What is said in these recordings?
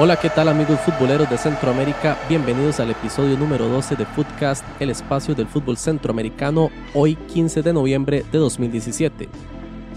Hola, ¿qué tal amigos futboleros de Centroamérica? Bienvenidos al episodio número 12 de Footcast, el espacio del fútbol centroamericano, hoy 15 de noviembre de 2017.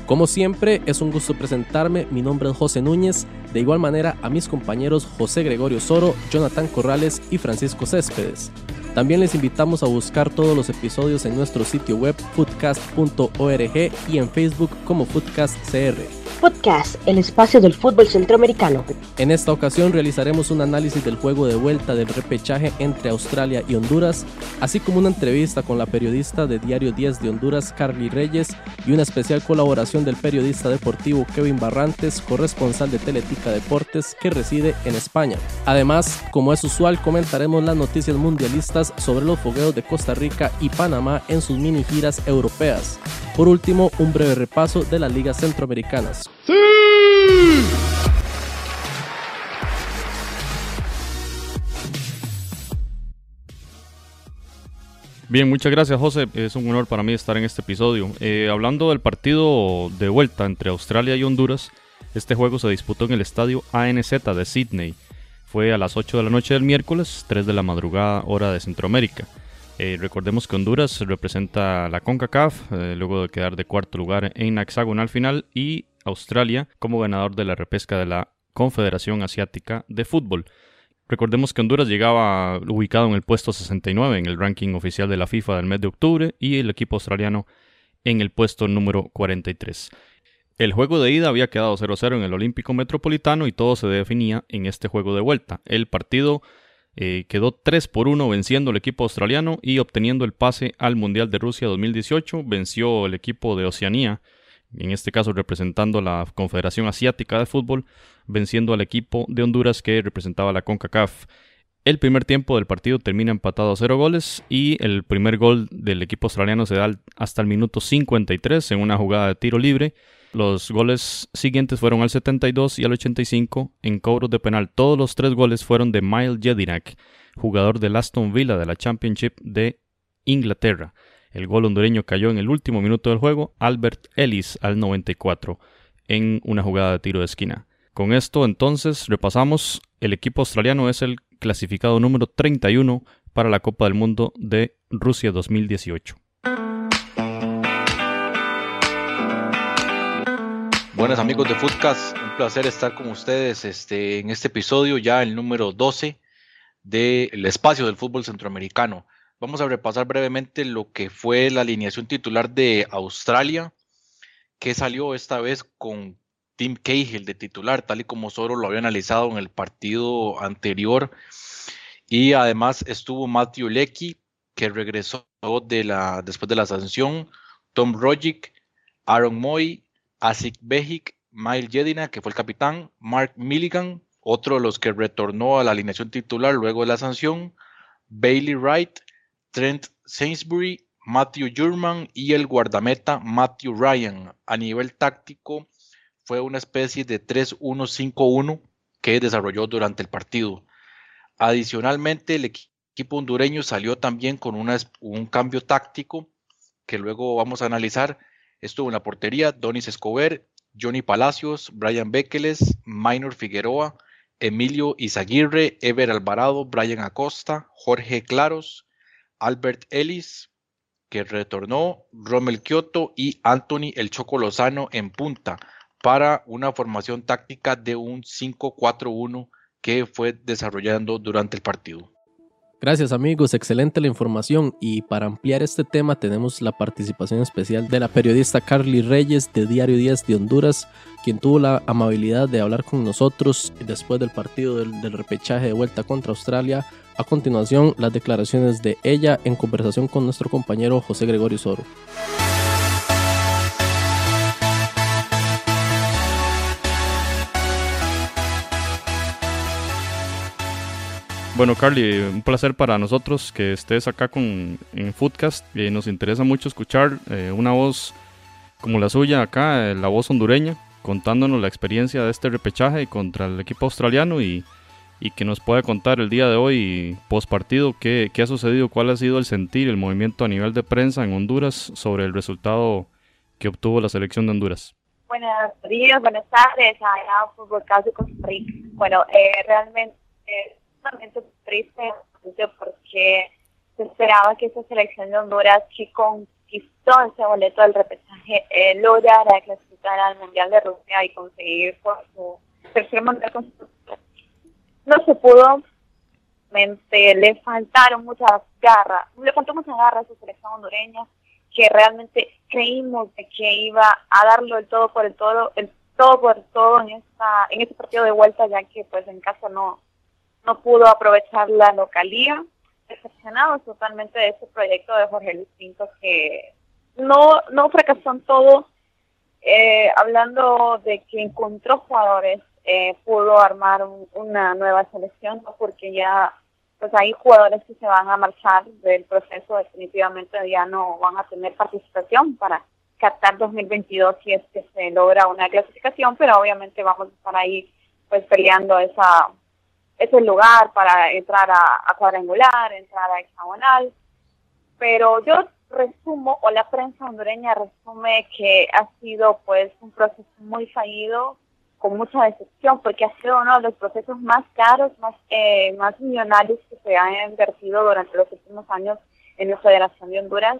Como siempre, es un gusto presentarme, mi nombre es José Núñez, de igual manera a mis compañeros José Gregorio Soro, Jonathan Corrales y Francisco Céspedes. También les invitamos a buscar todos los episodios en nuestro sitio web footcast.org y en Facebook como footcastcr. Podcast, el espacio del fútbol centroamericano. En esta ocasión realizaremos un análisis del juego de vuelta del repechaje entre Australia y Honduras, así como una entrevista con la periodista de Diario 10 de Honduras, Carly Reyes, y una especial colaboración del periodista deportivo Kevin Barrantes, corresponsal de Teletica Deportes, que reside en España. Además, como es usual, comentaremos las noticias mundialistas sobre los fogueos de Costa Rica y Panamá en sus mini giras europeas. Por último, un breve repaso de las ligas centroamericanas. Bien, muchas gracias José. Es un honor para mí estar en este episodio. Eh, hablando del partido de vuelta entre Australia y Honduras, este juego se disputó en el estadio ANZ de Sydney. Fue a las 8 de la noche del miércoles, 3 de la madrugada hora de Centroamérica. Eh, recordemos que Honduras representa la CONCACAF, eh, luego de quedar de cuarto lugar en la hexagonal final, y Australia como ganador de la repesca de la Confederación Asiática de Fútbol. Recordemos que Honduras llegaba ubicado en el puesto 69 en el ranking oficial de la FIFA del mes de octubre y el equipo australiano en el puesto número 43. El juego de ida había quedado 0-0 en el Olímpico Metropolitano y todo se definía en este juego de vuelta. El partido eh, quedó 3 por 1 venciendo el equipo australiano y obteniendo el pase al Mundial de Rusia 2018. Venció el equipo de Oceanía, en este caso representando la Confederación Asiática de Fútbol, venciendo al equipo de Honduras que representaba la CONCACAF. El primer tiempo del partido termina empatado a 0 goles y el primer gol del equipo australiano se da hasta el minuto 53 en una jugada de tiro libre. Los goles siguientes fueron al 72 y al 85 en cobros de penal. Todos los tres goles fueron de Miles Jedinak, jugador del Aston Villa de la Championship de Inglaterra. El gol hondureño cayó en el último minuto del juego, Albert Ellis al 94 en una jugada de tiro de esquina. Con esto entonces repasamos, el equipo australiano es el clasificado número 31 para la Copa del Mundo de Rusia 2018. Buenas amigos de Footcast, un placer estar con ustedes este, en este episodio, ya el número 12 del espacio del fútbol centroamericano. Vamos a repasar brevemente lo que fue la alineación titular de Australia, que salió esta vez con Tim Cahill de titular, tal y como solo lo había analizado en el partido anterior. Y además estuvo Matthew Lecky, que regresó de la, después de la sanción, Tom Rogic, Aaron Moy, Asik Bejic, Miles Jedina, que fue el capitán, Mark Milligan, otro de los que retornó a la alineación titular luego de la sanción, Bailey Wright, Trent Sainsbury, Matthew Jurman y el guardameta Matthew Ryan. A nivel táctico, fue una especie de 3-1-5-1 que desarrolló durante el partido. Adicionalmente, el equipo hondureño salió también con un cambio táctico que luego vamos a analizar. Estuvo en la portería Donis Escobar, Johnny Palacios, Brian Bekeles, Minor Figueroa, Emilio Izaguirre, Ever Alvarado, Brian Acosta, Jorge Claros, Albert Ellis, que retornó, Rommel Kioto y Anthony El Choco Lozano en punta para una formación táctica de un 5-4-1 que fue desarrollando durante el partido. Gracias amigos, excelente la información y para ampliar este tema tenemos la participación especial de la periodista Carly Reyes de Diario 10 de Honduras, quien tuvo la amabilidad de hablar con nosotros después del partido del, del repechaje de vuelta contra Australia. A continuación, las declaraciones de ella en conversación con nuestro compañero José Gregorio Soro. Bueno, Carly, un placer para nosotros que estés acá con, en Foodcast. Eh, nos interesa mucho escuchar eh, una voz como la suya acá, eh, la voz hondureña, contándonos la experiencia de este repechaje contra el equipo australiano y, y que nos pueda contar el día de hoy, post partido, qué, ha sucedido, cuál ha sido el sentir, el movimiento a nivel de prensa en Honduras sobre el resultado que obtuvo la selección de Honduras. Buenos días, buenas tardes, allá Fútbol Caso Costa. Bueno, eh, realmente es realmente triste porque se esperaba que esa selección de Honduras que conquistó ese boleto del repechaje eh, lograra clasificar al Mundial de Rusia y conseguir por su tercer mundial no se pudo. Le faltaron muchas garras. Le faltó mucha garra a su selección hondureña que realmente creímos que iba a darlo el todo por el todo el todo por todo en esta en este partido de vuelta ya que pues en casa no no pudo aprovechar la localía. Decepcionados totalmente de ese proyecto de Jorge Luis Pinto que no no fracasó en todo eh, hablando de que encontró jugadores eh, pudo armar una nueva selección porque ya pues hay jugadores que se van a marchar del proceso definitivamente ya no van a tener participación para captar 2022 si es que se logra una clasificación pero obviamente vamos a estar ahí pues peleando esa ese lugar para entrar a, a cuadrangular entrar a hexagonal. Pero yo resumo o la prensa hondureña resume que ha sido pues un proceso muy fallido con mucha decepción porque ha sido uno de los procesos más caros, más, eh, más millonarios que se han invertido durante los últimos años en la Federación de Honduras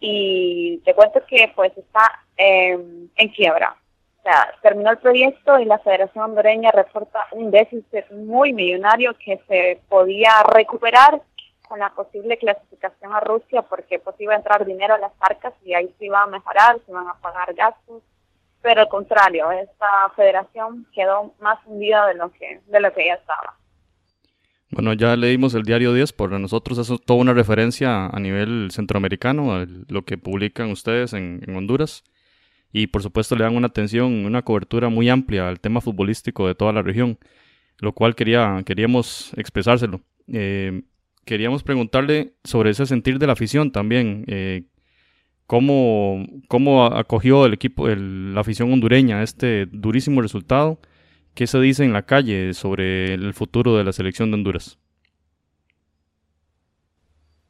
y te cuento que pues está eh, en quiebra. O sea, terminó el proyecto y la Federación Hondureña reporta un déficit muy millonario que se podía recuperar con la posible clasificación a Rusia porque pues iba a entrar dinero a las arcas y ahí se iba a mejorar, se iban a pagar gastos pero al contrario, esta federación quedó más hundida de lo que, de lo que ya estaba. Bueno, ya leímos el diario 10, por nosotros eso es toda una referencia a nivel centroamericano, lo que publican ustedes en, Honduras. Y por supuesto le dan una atención, una cobertura muy amplia al tema futbolístico de toda la región, lo cual quería, queríamos expresárselo. Eh, queríamos preguntarle sobre ese sentir de la afición también. Eh, cómo, cómo acogió el equipo, el, la afición hondureña este durísimo resultado. ¿Qué se dice en la calle sobre el futuro de la selección de Honduras?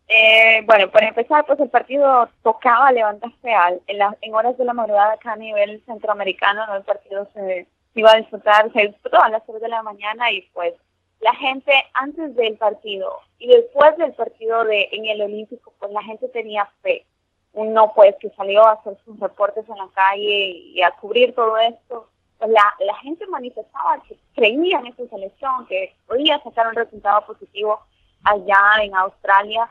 Eh, bueno, para empezar, pues el partido tocaba levantarse real. En, en horas de la madrugada acá a nivel centroamericano, ¿no? el partido se, iba a disfrutar, se disputó a las 3 de la mañana y pues la gente antes del partido y después del partido de en el Olímpico, pues la gente tenía fe uno pues que salió a hacer sus reportes en la calle y a cubrir todo esto, pues la, la gente manifestaba que creía en esta selección, que podía sacar un resultado positivo allá en Australia.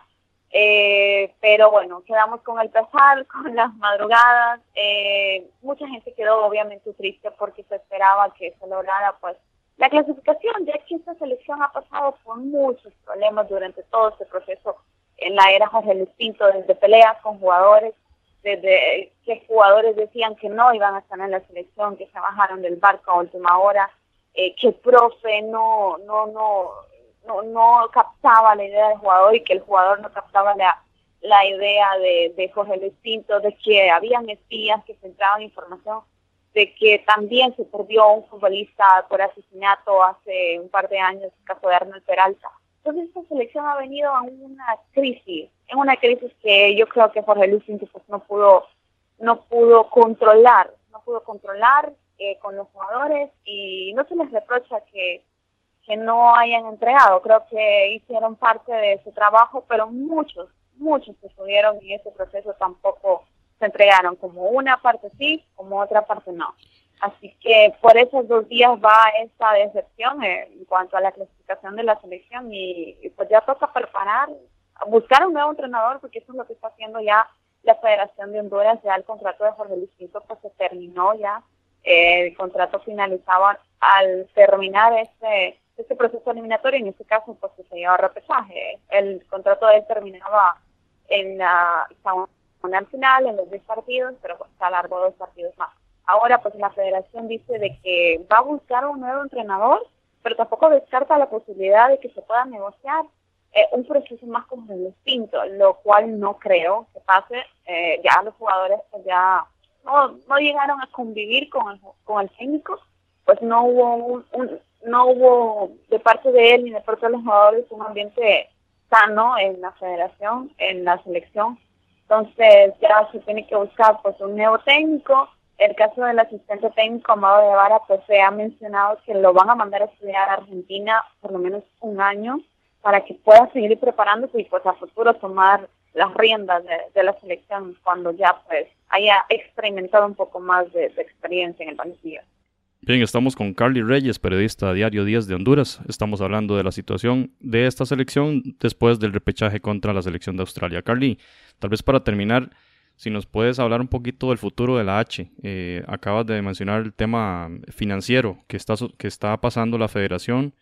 Eh, pero bueno, quedamos con el pesar, con las madrugadas. Eh, mucha gente quedó obviamente triste porque se esperaba que se lograra pues la clasificación, ya que esta selección ha pasado por muchos problemas durante todo este proceso en la era Jorge Luis Pinto, desde peleas con jugadores, desde que jugadores decían que no iban a estar en la selección, que se bajaron del barco a última hora, eh, que el profe no, no, no, no, no captaba la idea del jugador y que el jugador no captaba la, la idea de, de Jorge Luis Pinto, de que habían espías que filtraban información, de que también se perdió un futbolista por asesinato hace un par de años, el caso de Arnold Peralta. Entonces esta selección ha venido a una crisis, en una crisis que yo creo que Jorge Luis pues, no pudo, no pudo controlar, no pudo controlar eh, con los jugadores y no se les reprocha que, que no hayan entregado, creo que hicieron parte de su trabajo, pero muchos, muchos que estuvieron en ese proceso tampoco se entregaron, como una parte sí, como otra parte no. Así que por esos dos días va esta decepción en cuanto a la clasificación de la selección y, pues ya toca preparar, buscar un nuevo entrenador porque eso es lo que está haciendo ya la Federación de Honduras, ya el contrato de Jorge Luis Pinto pues se terminó ya, eh, el contrato finalizaba al terminar este este proceso eliminatorio, en este caso pues se llevaba repesaje, el contrato de él terminaba en la final, en los 10 partidos, pero pues se alargó dos partidos más. Ahora, pues la federación dice de que va a buscar un nuevo entrenador pero tampoco descarta la posibilidad de que se pueda negociar eh, un proceso más como distinto, lo cual no creo que pase. Eh, ya los jugadores pues ya no, no llegaron a convivir con el, con el técnico, pues no hubo un, no hubo de parte de él ni de parte de los jugadores un ambiente sano en la federación, en la selección. Entonces ya se tiene que buscar pues un nuevo técnico. El caso del asistente técnico Amado de Vara, pues se ha mencionado que lo van a mandar a estudiar a Argentina por lo menos un año para que pueda seguir preparándose y pues a futuro tomar las riendas de, la selección cuando ya pues haya experimentado un poco más de, experiencia en el banquillo. Bien, estamos con Carly Reyes, periodista de Diario 10 de Honduras. Estamos hablando de la situación de esta selección después del repechaje contra la selección de Australia. Carly, tal vez para terminar, si nos puedes hablar un poquito del futuro de la H. Eh, acabas de mencionar el tema financiero que está, que está pasando la federación.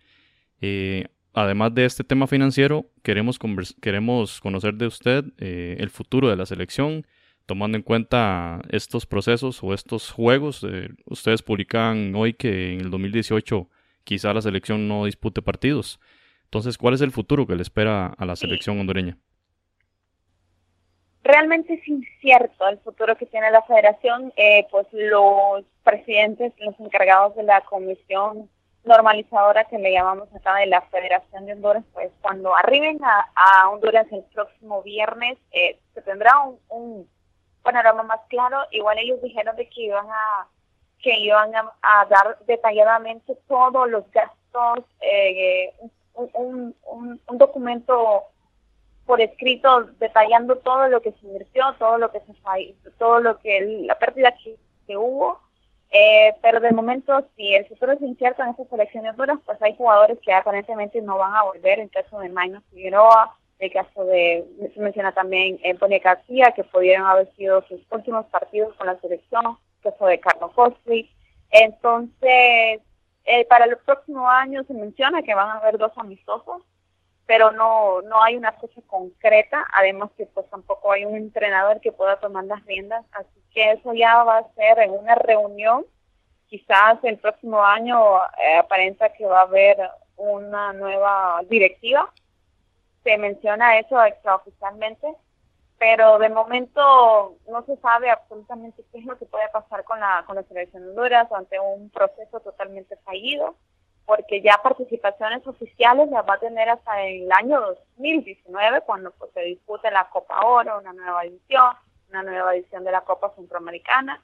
Eh, además de este tema financiero, queremos, queremos conocer de usted eh, el futuro de la selección, tomando en cuenta estos procesos o estos juegos. Ustedes publican hoy que en el 2018 quizá la selección no dispute partidos. Entonces, ¿cuál es el futuro que le espera a la selección hondureña? Realmente es incierto el futuro que tiene la federación. Eh, pues los presidentes, los encargados de la comisión normalizadora que le llamamos acá de la Federación de Honduras, pues cuando arriben a, Honduras el próximo viernes, eh, se tendrá un, panorama más claro. Igual ellos dijeron de que iban a que iban a, dar detalladamente todos los gastos, eh, un, documento por escrito detallando todo lo que se invirtió, todo lo que se todo lo que la pérdida que, que hubo eh, pero de momento, si el futuro es incierto en estas selecciones duras, pues hay jugadores que aparentemente no van a volver. En caso de Maino Figueroa, el caso de, se menciona también Antonio García, que pudieron haber sido sus últimos partidos con la selección, el caso de Carlos Costri. Entonces, eh, para el próximo año se menciona que van a haber dos amistosos, pero no, no hay una fecha concreta, además que pues tampoco hay un entrenador que pueda tomar las riendas, así que eso ya va a ser en una reunión, quizás el próximo año eh, aparenta que va a haber una nueva directiva, se menciona eso extraoficialmente, pero de momento no se sabe absolutamente qué es lo que puede pasar con la, con la selección de Honduras ante un proceso totalmente fallido porque ya participaciones oficiales las va a tener hasta el año 2019, cuando pues, se dispute la Copa Oro, una nueva edición, una nueva edición de la Copa Centroamericana.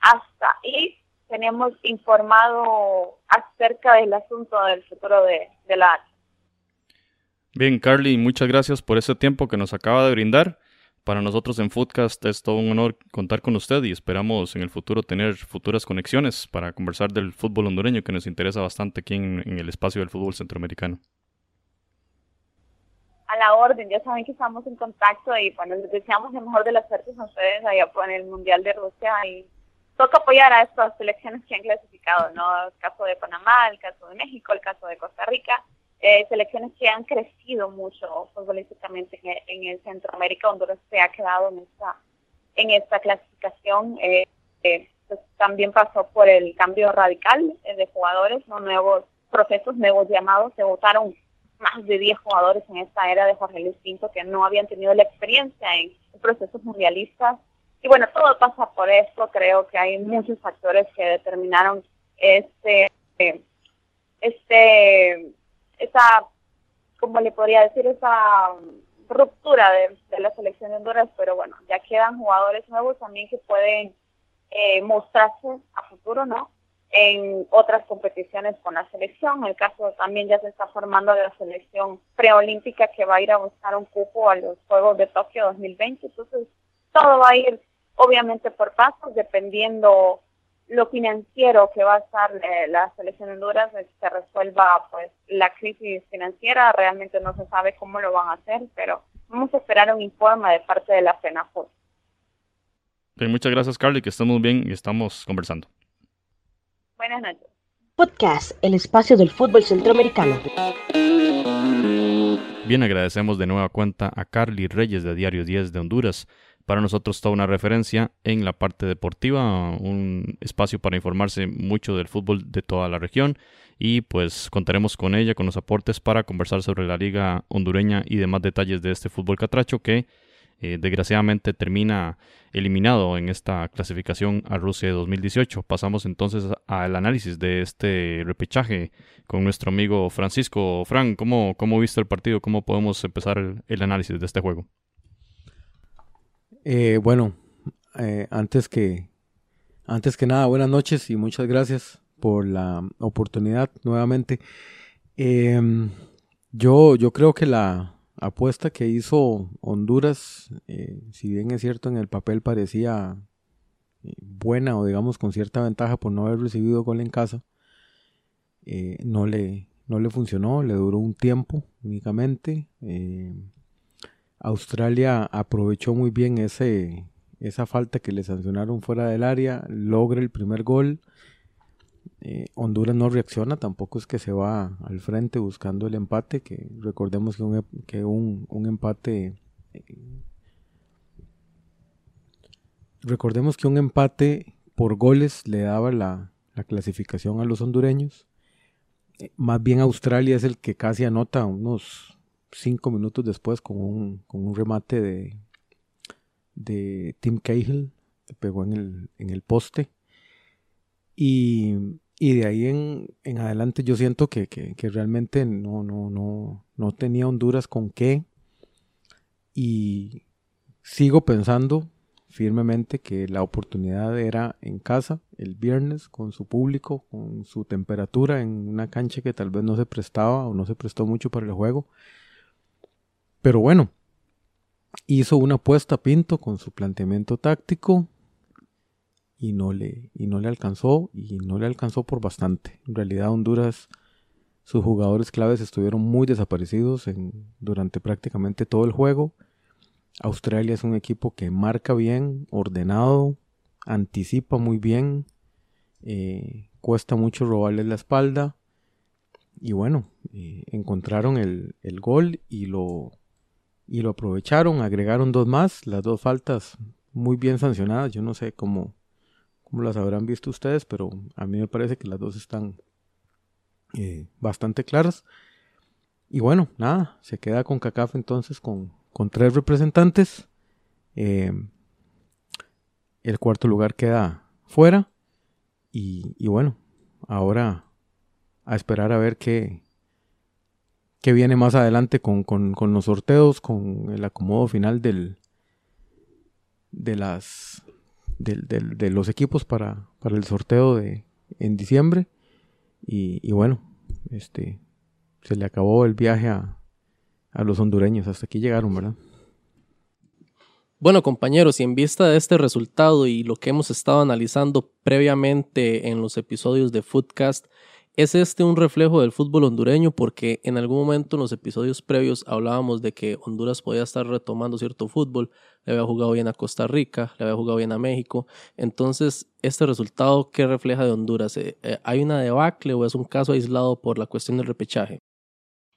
Hasta ahí tenemos informado acerca del asunto del futuro de, de la Bien, Carly, muchas gracias por ese tiempo que nos acaba de brindar. Para nosotros en Foodcast es todo un honor contar con usted y esperamos en el futuro tener futuras conexiones para conversar del fútbol hondureño que nos interesa bastante aquí en, el espacio del fútbol centroamericano. A la orden, ya saben que estamos en contacto y bueno, les deseamos el mejor de las suertes a ustedes allá por el Mundial de Rusia y toca apoyar a estas selecciones que han clasificado, ¿no? El caso de Panamá, el caso de México, el caso de Costa Rica eh, selecciones que han crecido mucho futbolísticamente en, el Centroamérica, Honduras se ha quedado en esta, en esta clasificación. Eh, eh, pues, también pasó por el cambio radical de jugadores, ¿no? nuevos procesos, nuevos llamados, se votaron más de 10 jugadores en esta era de Jorge Luis Pinto que no habían tenido la experiencia en procesos mundialistas. Y bueno, todo pasa por esto, creo que hay muchos factores que determinaron este, este esa, como le podría decir, esa ruptura de, la selección de Honduras, pero bueno, ya quedan jugadores nuevos también que pueden eh, mostrarse a futuro, ¿no? En otras competiciones con la selección. En el caso también ya se está formando la selección preolímpica que va a ir a buscar un cupo a los Juegos de Tokio 2020. Entonces, todo va a ir obviamente por pasos, dependiendo lo financiero que va a estar eh, la selección de Honduras es que se resuelva pues la crisis financiera. Realmente no se sabe cómo lo van a hacer pero vamos a esperar un informe de parte de la FENAFUT muchas gracias Carly que estamos bien y estamos conversando. Buenas noches. Podcast el espacio del fútbol centroamericano. Bien, agradecemos de nueva cuenta a Carly Reyes de Diario 10 de Honduras para nosotros toda una referencia en la parte deportiva, un espacio para informarse mucho del fútbol de toda la región y pues contaremos con ella, con los aportes para conversar sobre la liga hondureña y demás detalles de este fútbol catracho que eh, desgraciadamente termina eliminado en esta clasificación a Rusia de 2018. Pasamos entonces al análisis de este repechaje con nuestro amigo Francisco. Fran, ¿cómo, cómo viste el partido? ¿Cómo podemos empezar el, análisis de este juego? Eh, bueno, eh, antes que antes que nada, buenas noches y muchas gracias por la oportunidad nuevamente. Em, yo, yo creo que la, apuesta que hizo Honduras, eh, si bien es cierto en el papel parecía eh, buena o digamos con cierta ventaja por no haber recibido gol en casa, no, le, no le funcionó, le duró un tiempo únicamente. Australia aprovechó muy bien ese, esa falta que le sancionaron fuera del área, logra el primer gol eh, Honduras no reacciona, tampoco es que se va al frente buscando el empate, que recordemos que un, que un, empate... Eh, recordemos que un empate por goles le daba la, clasificación a los hondureños. Eh, más bien Australia es el que casi anota unos cinco minutos después con un, con un remate de, de Tim Cahill, que pegó en el, en el poste. Y, de ahí en, adelante yo siento que, realmente no, no, no, no tenía Honduras con qué. Y sigo pensando firmemente que la oportunidad era en casa el viernes con su público, con su temperatura en una cancha que tal vez no se prestaba o no se prestó mucho para el juego. Pero bueno, hizo una apuesta Pinto con su planteamiento táctico, y no le, y no le alcanzó y no le alcanzó por bastante. En realidad Honduras, sus jugadores claves estuvieron muy desaparecidos durante prácticamente todo el juego. Australia es un equipo que marca bien, ordenado, anticipa muy bien, eh, cuesta mucho robarles la espalda. Y bueno, eh, encontraron el, el, gol y lo, y lo aprovecharon, agregaron dos más, las dos faltas muy bien sancionadas. Yo no sé cómo, como las habrán visto ustedes, pero a mí me parece que las dos están eh, bastante claras. Y bueno, nada, se queda con CACAF entonces con, tres representantes. Eh, el cuarto lugar queda fuera. Y, bueno, ahora a esperar a ver qué, qué viene más adelante con, con, los sorteos, con el acomodo final del, de las de, los equipos para, para, el sorteo de, en diciembre. Y, bueno, este se le acabó el viaje a, a los hondureños. Hasta aquí llegaron, ¿verdad? Bueno, compañeros, y en vista de este resultado y lo que hemos estado analizando previamente en los episodios de Footcast, ¿Es este un reflejo del fútbol hondureño? Porque en algún momento en los episodios previos hablábamos de que Honduras podía estar retomando cierto fútbol, le había jugado bien a Costa Rica, le había jugado bien a México. Entonces, ¿este resultado qué refleja de Honduras? Eh, eh, ¿Hay una debacle o es un caso aislado por la cuestión del repechaje?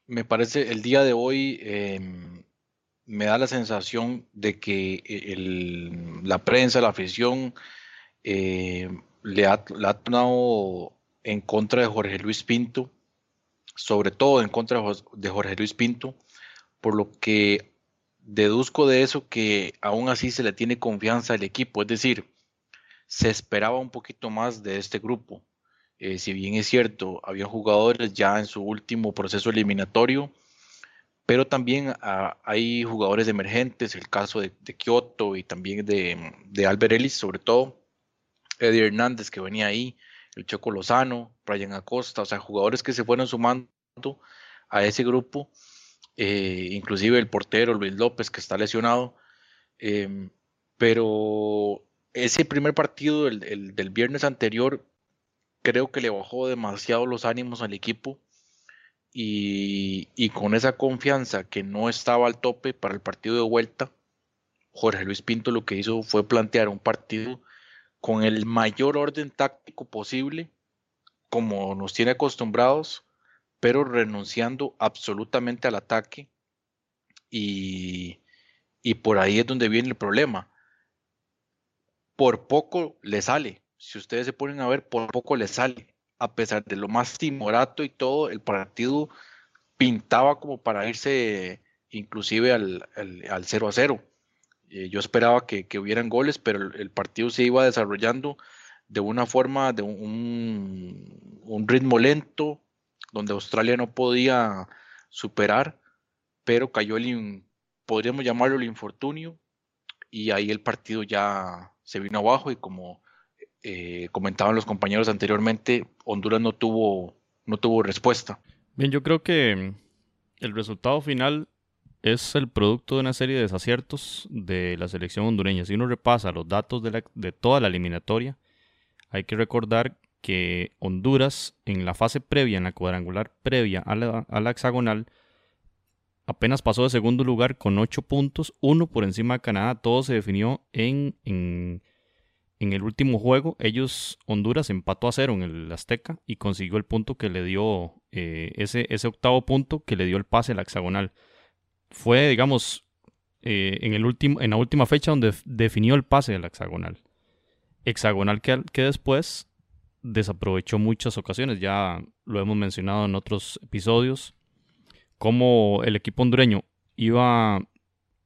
Me parece el día de hoy em, me da la sensación de que el, la prensa, la afición, eh, le ha, le ha tomado en contra de Jorge Luis Pinto, sobre todo en contra de Jorge Luis Pinto, por lo que deduzco de eso que aún así se le tiene confianza al equipo, es decir, se esperaba un poquito más de este grupo. Eh, si bien es cierto, había jugadores ya en su último proceso eliminatorio, pero también ah, hay jugadores emergentes, el caso de, Kioto y también de, de Albert Ellis, sobre todo, Eddie Hernández que venía ahí, el Choco Lozano, Brian Acosta, o sea, jugadores que se fueron sumando a ese grupo, eh, inclusive el portero Luis López que está lesionado, em, pero ese primer partido del, del, viernes anterior creo que le bajó demasiado los ánimos al equipo y, y, con esa confianza que no estaba al tope para el partido de vuelta, Jorge Luis Pinto lo que hizo fue plantear un partido con el mayor orden táctico posible, como nos tiene acostumbrados, pero renunciando absolutamente al ataque. Y, por ahí es donde viene el problema, por poco le sale. Si ustedes se ponen a ver, por poco le sale. A pesar de lo más timorato y todo, el partido pintaba como para irse inclusive al, al, 0 a 0. Eh, yo esperaba que, que, hubieran goles, pero el, partido se iba desarrollando de una forma, de un, un ritmo lento, donde Australia no podía superar, pero cayó el, podríamos llamarlo el infortunio, y ahí el partido ya se vino abajo y como eh, comentaban los compañeros anteriormente, Honduras no tuvo, no tuvo respuesta. Bien, yo creo que el resultado final es el producto de una serie de desaciertos de la selección hondureña. Si uno repasa los datos de, de toda la eliminatoria, hay que recordar que Honduras en la fase previa, en la cuadrangular previa a la, hexagonal, apenas pasó de segundo lugar con 8 puntos, uno por encima de Canadá. Todo se definió en, en, el último juego. Ellos, Honduras, empató a cero en el Azteca y consiguió el punto que le dio, eh, ese, ese octavo punto que le dio el pase a la hexagonal. Fue, digamos, eh, en, el último, en la última fecha donde definió el pase de la hexagonal. Hexagonal que, que después desaprovechó muchas ocasiones, ya lo hemos mencionado en otros episodios, como el equipo hondureño iba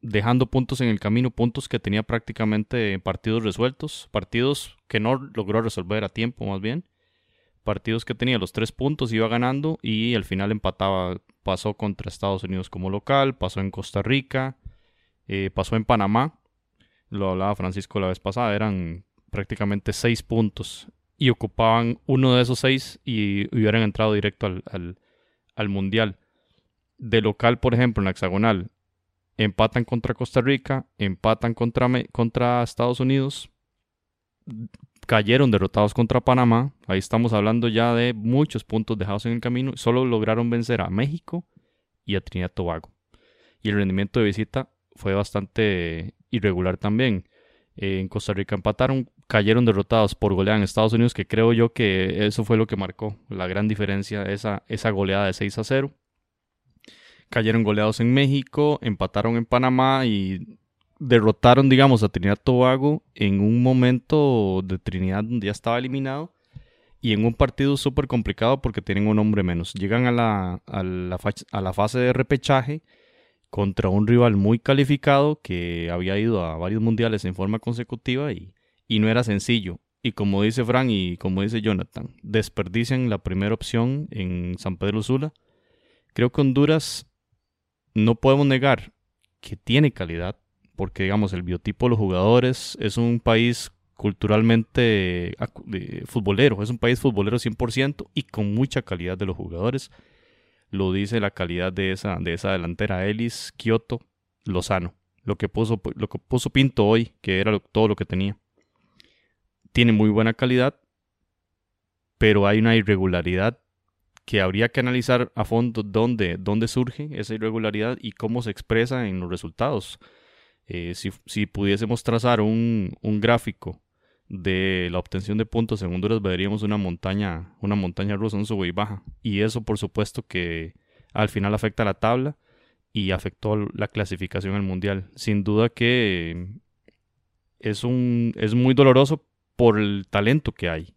dejando puntos en el camino, puntos que tenía prácticamente partidos resueltos, partidos que no logró resolver a tiempo más bien, partidos que tenía los tres puntos, iba ganando y al final empataba, pasó contra Estados Unidos como local, pasó en Costa Rica, eh, pasó en Panamá, lo hablaba Francisco la vez pasada, eran prácticamente seis puntos y ocupaban uno de esos seis y hubieran entrado directo al, Mundial. De local, por ejemplo, en la hexagonal, empatan contra Costa Rica, empatan contra, contra Estados Unidos, cayeron derrotados contra Panamá, ahí estamos hablando ya de muchos puntos dejados en el camino, solo lograron vencer a México y a Trinidad y Tobago. Y el rendimiento de visita fue bastante irregular también. en Costa Rica empataron cayeron derrotados por goleada en Estados Unidos, que creo yo que eso fue lo que marcó la gran diferencia, esa, esa goleada de 6 a 0. Cayeron goleados en México, empataron en Panamá y derrotaron, digamos, a Trinidad Tobago en un momento de Trinidad donde ya estaba eliminado y en un partido súper complicado porque tienen un hombre menos. Llegan a la, a la, a la fase de repechaje contra un rival muy calificado que había ido a varios mundiales en forma consecutiva y y no era sencillo. Y como dice Frank y como dice Jonathan, desperdician la primera opción en San Pedro Sula. Creo que Honduras no podemos negar que tiene calidad, porque digamos el biotipo de los jugadores es un país culturalmente futbolero, es un país futbolero 100% y con mucha calidad de los jugadores. Lo dice la calidad de esa, de esa delantera, Ellis, Kioto, Lozano. Lo que puso, lo que puso Pinto hoy, que era todo lo que tenía tiene muy buena calidad, pero hay una irregularidad que habría que analizar a fondo dónde, dónde surge esa irregularidad y cómo se expresa en los resultados. Eh, si, pudiésemos trazar un, gráfico de la obtención de puntos en Honduras, veríamos una montaña, una montaña rusa, un sube y baja. Y eso, por supuesto, que al final afecta a la tabla y afectó la clasificación al mundial. Sin duda que es, un, es muy doloroso por el talento que hay.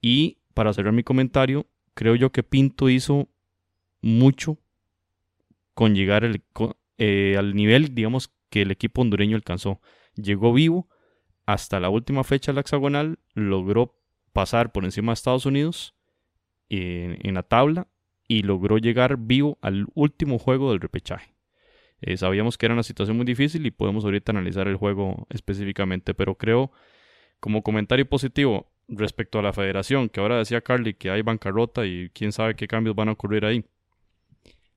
Y para cerrar mi comentario, creo yo que Pinto hizo mucho con llegar eh, al nivel, digamos, que el equipo hondureño alcanzó. Llegó vivo hasta la última fecha la hexagonal, logró pasar por encima de Estados Unidos en, la tabla y logró llegar vivo al último juego del repechaje. Eh, sabíamos que era una situación muy difícil y podemos ahorita analizar el juego específicamente, pero creo como comentario positivo respecto a la federación, que ahora decía Carly que hay bancarrota y quién sabe qué cambios van a ocurrir ahí.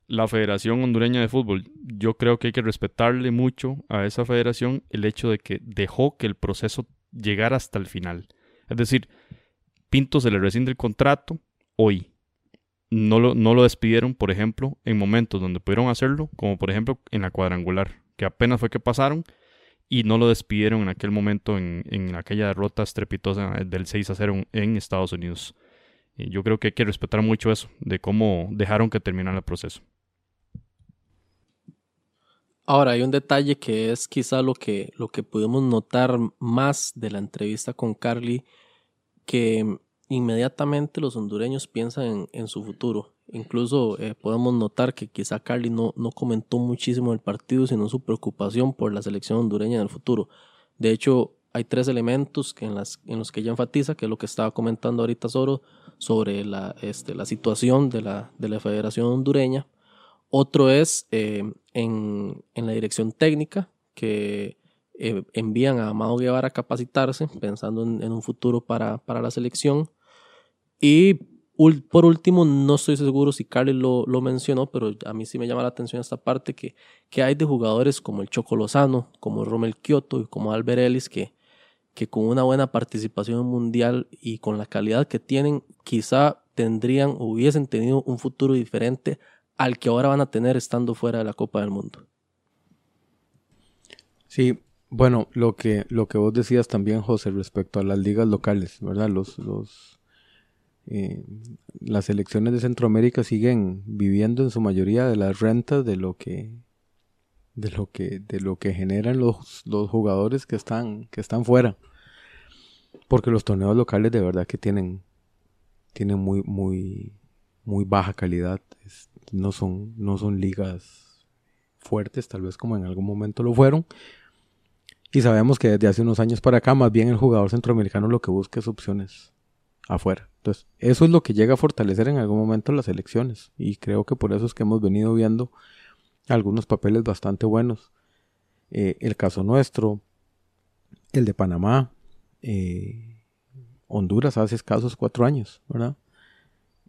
La Federación Hondureña de Fútbol, yo creo que hay que respetarle mucho a esa federación el hecho de que dejó que el proceso llegara hasta el final. Es decir, Pinto se le rescinde el contrato hoy. No lo, no lo despidieron, por ejemplo, en momentos donde pudieron hacerlo, como por ejemplo en la cuadrangular, que apenas fue que pasaron y no lo despidieron en aquel momento en, aquella derrota estrepitosa del 6 a 0 en Estados Unidos. Y yo creo que hay que respetar mucho eso, de cómo dejaron que terminara el proceso. Ahora, hay un detalle que es quizá lo que, lo que pudimos notar más de la entrevista con Carly, que inmediatamente los hondureños piensan en, su futuro. Incluso eh, podemos notar que quizá Carly no, no comentó muchísimo el partido, sino su preocupación por la selección hondureña en el futuro. De hecho, hay tres elementos en los que ella enfatiza, que es lo que estaba comentando ahorita Soro, sobre la, este, la situación de la, de la Federación Hondureña. Otro es eh, en, en, la dirección técnica, que eh, envían a Amado Guevara a capacitarse, pensando en, un futuro para, para, la selección. Y por último, no estoy seguro si Carly lo, lo, mencionó, pero a mí sí me llama la atención esta parte que, que hay de jugadores como el Choco Lozano, como Romel Kioto y como Albert Ellis, que, que con una buena participación mundial y con la calidad que tienen, quizá tendrían hubiesen tenido un futuro diferente al que ahora van a tener estando fuera de la Copa del Mundo. Sí, bueno, lo que, lo que vos decías también, José, respecto a las ligas locales, ¿verdad? Los, los, eh, las elecciones de Centroamérica siguen viviendo en su mayoría de las rentas de lo que de lo que de lo que generan los, los jugadores que están que están fuera porque los torneos locales de verdad que tienen tienen muy muy muy baja calidad no son, no son ligas fuertes, tal vez como en algún momento lo fueron. Y sabemos que desde hace unos años para acá, más bien el jugador centroamericano lo que busca es opciones afuera. Entonces, eso es lo que llega a fortalecer en algún momento las elecciones. Y creo que por eso es que hemos venido viendo algunos papeles bastante buenos. Eh, el caso nuestro, el de Panamá, eh, Honduras hace escasos cuatro años, ¿verdad?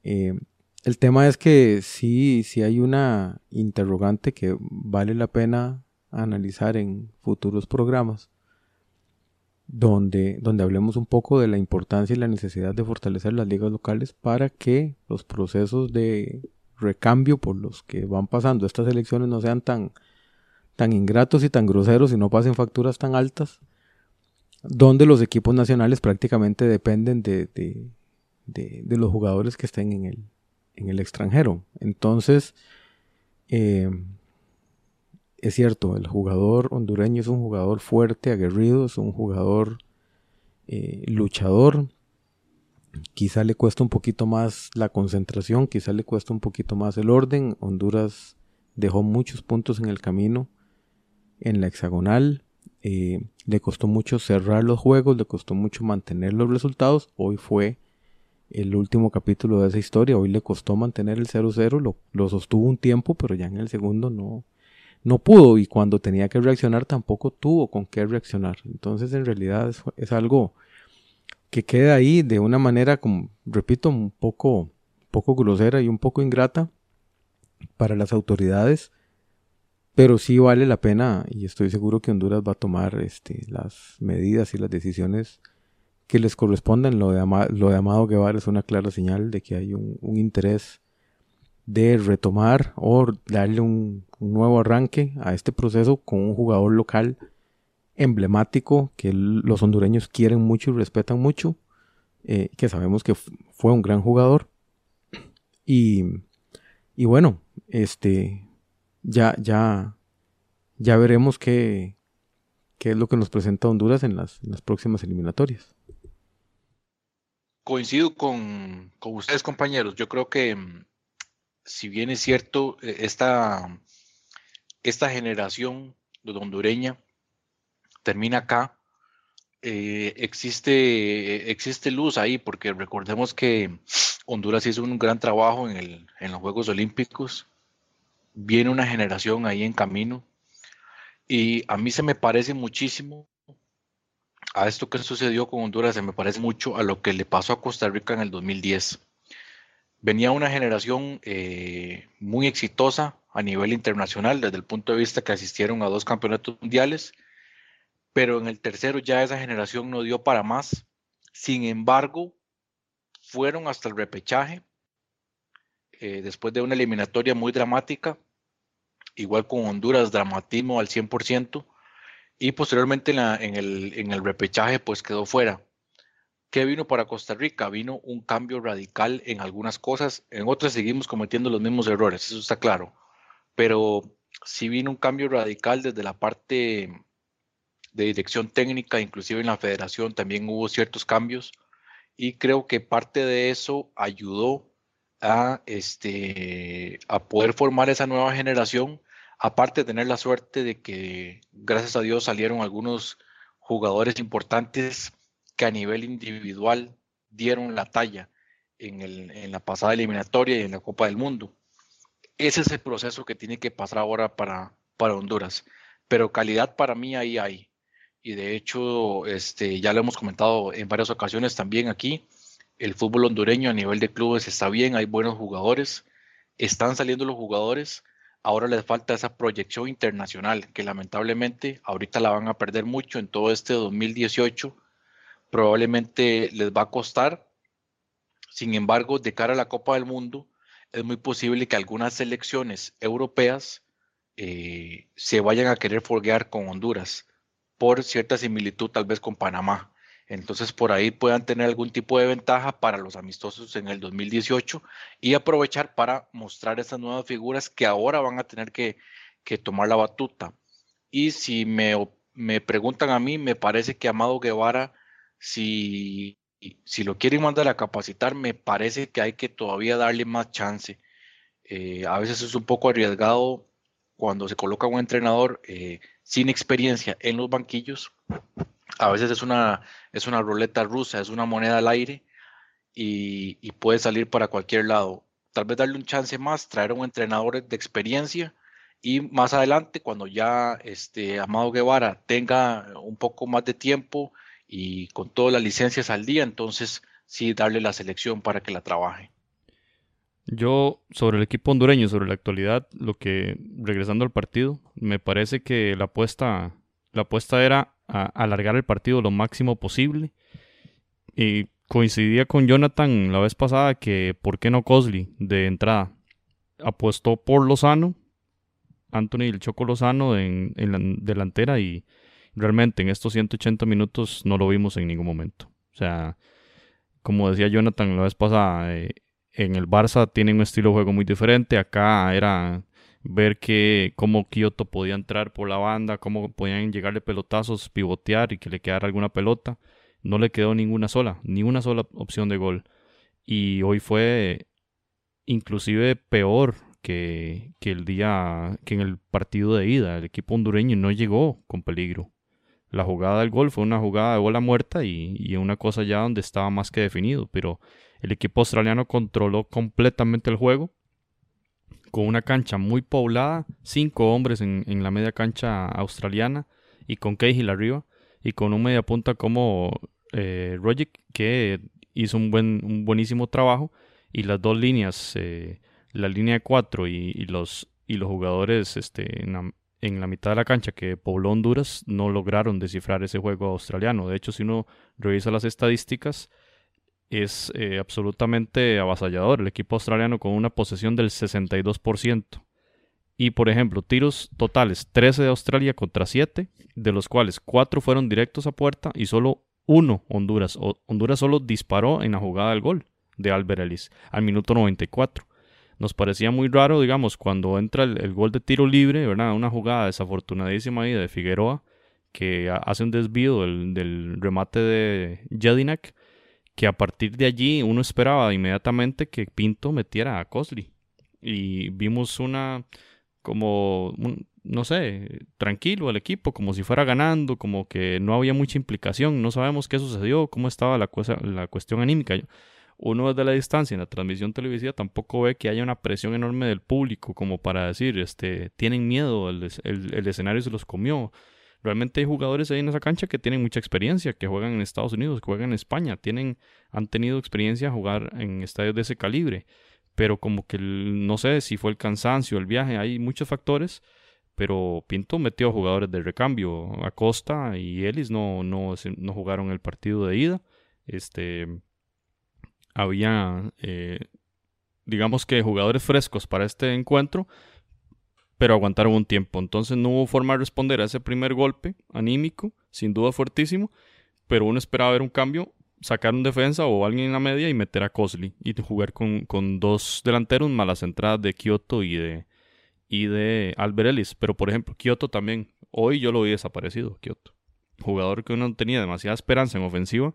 Eh, el tema es que sí, sí hay una interrogante que vale la pena analizar en futuros programas, donde, donde hablemos un poco de la importancia y la necesidad de fortalecer las ligas locales para que los procesos de recambio por los que van pasando estas elecciones no sean tan, tan ingratos y tan groseros y no pasen facturas tan altas, donde los equipos nacionales prácticamente dependen de, de, de los jugadores que estén en el, en el extranjero. Entonces, eh, es cierto, el jugador hondureño es un jugador fuerte, aguerrido, es un jugador eh, luchador. Quizá le cuesta un poquito más la concentración, quizá le cuesta un poquito más el orden. Honduras dejó muchos puntos en el camino en la hexagonal. Eh, le costó mucho cerrar los juegos, le costó mucho mantener los resultados. Hoy fue el último capítulo de esa historia. Hoy le costó mantener el 0-0, lo, lo, sostuvo un tiempo, pero ya en el segundo no, no pudo y cuando tenía que reaccionar tampoco tuvo con qué reaccionar. Entonces en realidad es, es algo que queda ahí de una manera, como repito, un poco, poco grosera y un poco ingrata para las autoridades. Pero sí vale la pena y estoy seguro que Honduras va a tomar este, las medidas y las decisiones que les correspondan. Lo de, lo de Amado Guevara es una clara señal de que hay un, interés de retomar o darle un, un, nuevo arranque a este proceso con un jugador local emblemático que los hondureños quieren mucho y respetan mucho, eh, que sabemos que fue un gran jugador. Y, y bueno, este ya, ya, ya veremos qué, qué es lo que nos presenta Honduras en las, en las próximas eliminatorias coincido con, con, ustedes, compañeros. Yo creo que, mm, si bien es cierto, e, esta, esta generación de hondureña termina acá, eh, existe, existe luz ahí, porque recordemos que Honduras hizo un gran trabajo en, el, en los Juegos Olímpicos. Viene una generación ahí en camino. Y a mí se me parece muchísimo a esto que sucedió con Honduras se me parece mucho a lo que le pasó a Costa Rica en el 2010. Venía una generación eh, muy exitosa a nivel internacional desde el punto de vista que asistieron a dos campeonatos mundiales, pero en el tercero ya esa generación no dio para más. Sin embargo, fueron hasta el repechaje eh, después de una eliminatoria muy dramática, igual con Honduras, dramatismo al 100% y posteriormente en, el, en el repechaje pues quedó fuera. ¿Qué vino para Costa Rica? Vino un cambio radical en algunas cosas, en otras seguimos cometiendo los mismos errores, eso está claro. Pero sí vino un cambio radical desde la parte de dirección técnica, inclusive en la federación también hubo ciertos cambios y creo que parte de eso ayudó a, este, a poder formar esa nueva generación, aparte de tener la suerte de que gracias a Dios salieron algunos jugadores importantes que a nivel individual dieron la talla en, el, en la pasada eliminatoria y en la Copa del Mundo. Ese es el proceso que tiene que pasar ahora para, para Honduras. Pero calidad para mí ahí hay. Y de hecho, este, ya lo hemos comentado en varias ocasiones también aquí. El fútbol hondureño a nivel de clubes está bien, hay buenos jugadores, están saliendo los jugadores. Ahora les falta esa proyección internacional que lamentablemente ahorita la van a perder mucho en todo este 2018. Probablemente les va a costar. Sin embargo, de cara a la Copa del Mundo, es muy posible que algunas selecciones europeas eh, se vayan a querer folguear con Honduras por cierta similitud tal vez con Panamá. Entonces por ahí puedan tener algún tipo de ventaja para los amistosos en el 2018 y aprovechar para mostrar esas nuevas figuras que ahora van a tener que, tomar la batuta. Y si me, me, preguntan a mí, me parece que Amado Guevara, si si lo quieren mandar a capacitar, me parece que hay que todavía darle más chance. Eh, a veces es un poco arriesgado cuando se coloca un entrenador eh, sin experiencia en los banquillos. A veces es una, es una ruleta rusa, es una moneda al aire y, y puede salir para cualquier lado. Tal vez darle un chance más, traer a un entrenador de experiencia y más adelante, cuando ya este Amado Guevara tenga un poco más de tiempo, y con todas las licencias al día, entonces sí darle la selección para que la trabaje. Yo, sobre el equipo hondureño, sobre la actualidad, lo que, regresando al partido, me parece que la apuesta, la apuesta era alargar el partido lo máximo posible. Y coincidía con Jonathan la vez pasada que, ¿por qué no Cosley de entrada? Apuestó por Lozano, Anthony el Choco Lozano en, en la delantera y realmente en estos 180 minutos no lo vimos en ningún momento. O sea, como decía Jonathan la vez pasada, eh, en el Barça tienen un estilo de juego muy diferente. Acá era ver que cómo Kioto podía entrar por la banda, cómo podían llegarle pelotazos, pivotear y que le quedara alguna pelota. No le quedó ninguna sola, ni una sola opción de gol. Y hoy fue inclusive peor que, que el día que en el partido de ida. El equipo hondureño no llegó con peligro la jugada del gol fue una jugada de bola muerta y, y, una cosa ya donde estaba más que definido, pero el equipo australiano controló completamente el juego con una cancha muy poblada, cinco hombres en, la media cancha australiana y con Cahill arriba y con un media punta como eh, Rogic que hizo un, buen, un buenísimo trabajo y las dos líneas, eh, la línea de cuatro y, los, y los jugadores este, en, en la mitad de la cancha que pobló Honduras no lograron descifrar ese juego australiano. De hecho, si uno revisa las estadísticas, es eh, absolutamente avasallador. El equipo australiano con una posesión del 62%. Y por ejemplo, tiros totales 13 de Australia contra 7, de los cuales 4 fueron directos a puerta y solo uno Honduras. Honduras solo disparó en la jugada del gol de Albert Ellis al minuto 94 nos parecía muy raro, digamos, cuando entra el, gol de tiro libre, ¿verdad? Una jugada desafortunadísima ahí de Figueroa, que hace un desvío del, remate de Jedinak, que a partir de allí uno esperaba inmediatamente que Pinto metiera a Cosley. Y vimos una, como, no sé, tranquilo el equipo, como si fuera ganando, como que no había mucha implicación, no sabemos qué sucedió, cómo estaba la, la cuestión anímica uno desde la distancia en la transmisión televisiva tampoco ve que haya una presión enorme del público como para decir, este, tienen miedo, el, escenario se los comió. Realmente hay jugadores ahí en esa cancha que tienen mucha experiencia, que juegan en Estados Unidos, que juegan en España, tienen, han tenido experiencia a jugar en estadios de ese calibre. Pero como que no sé si fue el cansancio, el viaje, hay muchos factores pero Pinto metió jugadores de recambio. Acosta y Ellis no, no, no jugaron el partido de ida. Este, había, eh, digamos que jugadores frescos para este encuentro, pero aguantaron un tiempo. Entonces no hubo forma de responder a ese primer golpe anímico, sin duda fuertísimo, pero uno esperaba ver un cambio, sacar un defensa o alguien en la media y meter a Cosley y jugar con, dos delanteros más las entradas de Kyoto y de, y de Albert Ellis. Pero por ejemplo, Kyoto también. Hoy yo lo vi desaparecido, Kyoto. Jugador que uno tenía demasiada esperanza en ofensiva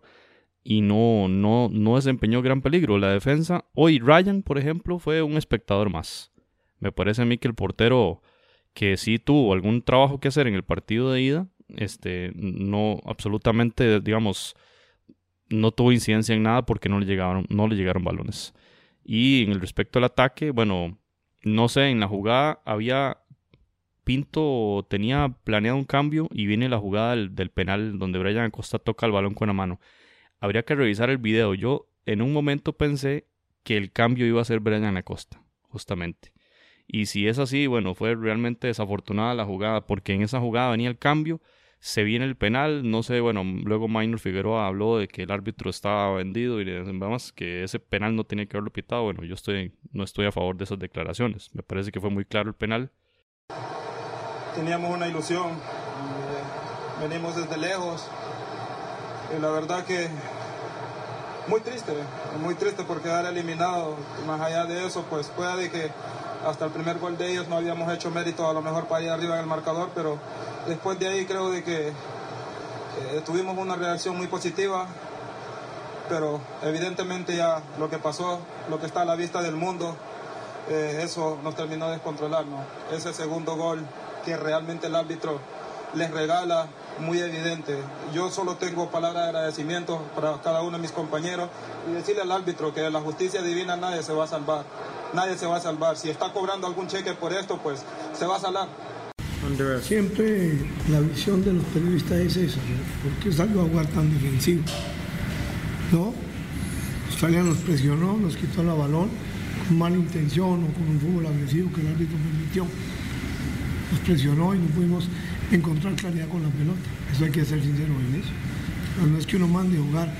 y no, no, no desempeñó gran peligro. La defensa, hoy Ryan, por ejemplo, fue un espectador más. Me parece a mí que el portero que sí tuvo algún trabajo que hacer en el partido de ida, este, no, absolutamente, digamos, no tuvo incidencia en nada porque no le llegaron, no le llegaron balones. Y en el respecto al ataque, bueno, no sé, en la jugada había Pinto tenía planeado un cambio y viene la jugada del, penal donde Brian Acosta toca el balón con la mano. Habría que revisar el video. Yo en un momento pensé que el cambio iba a ser Brian Acosta, justamente. Y si es así, bueno, fue realmente desafortunada la jugada, porque en esa jugada venía el cambio, se viene el penal, no sé, bueno, luego Minor Figueroa habló de que el árbitro estaba vendido y demás, que ese penal no tenía que haberlo pitado. Bueno, yo estoy, no estoy a favor de esas declaraciones. Me parece que fue muy claro el penal teníamos una ilusión, eh, venimos desde lejos y la verdad que muy triste, muy triste por quedar eliminado. Más allá de eso, pues puede que hasta el primer gol de ellos no habíamos hecho mérito a lo mejor para ir arriba en el marcador, pero después de ahí creo de que eh, tuvimos una reacción muy positiva, pero evidentemente ya lo que pasó, lo que está a la vista del mundo, eh, eso nos terminó de descontrolar, Ese segundo gol que realmente el árbitro les regala muy evidente. Yo solo tengo palabras de agradecimiento para cada uno de mis compañeros y decirle al árbitro que la justicia divina nadie se va a salvar. Nadie se va a salvar. Si está cobrando algún cheque por esto, pues se va a salar. Siempre la visión de los periodistas es esa, ¿no? ¿por qué salió a jugar tan defensivo? ¿No? Australia nos presionó, nos quitó la balón con mala intención o con un fútbol agresivo que el árbitro permitió nos presionó y no pudimos encontrar claridad con la pelota. Eso hay que ser sincero en eso. No es que uno mande jugar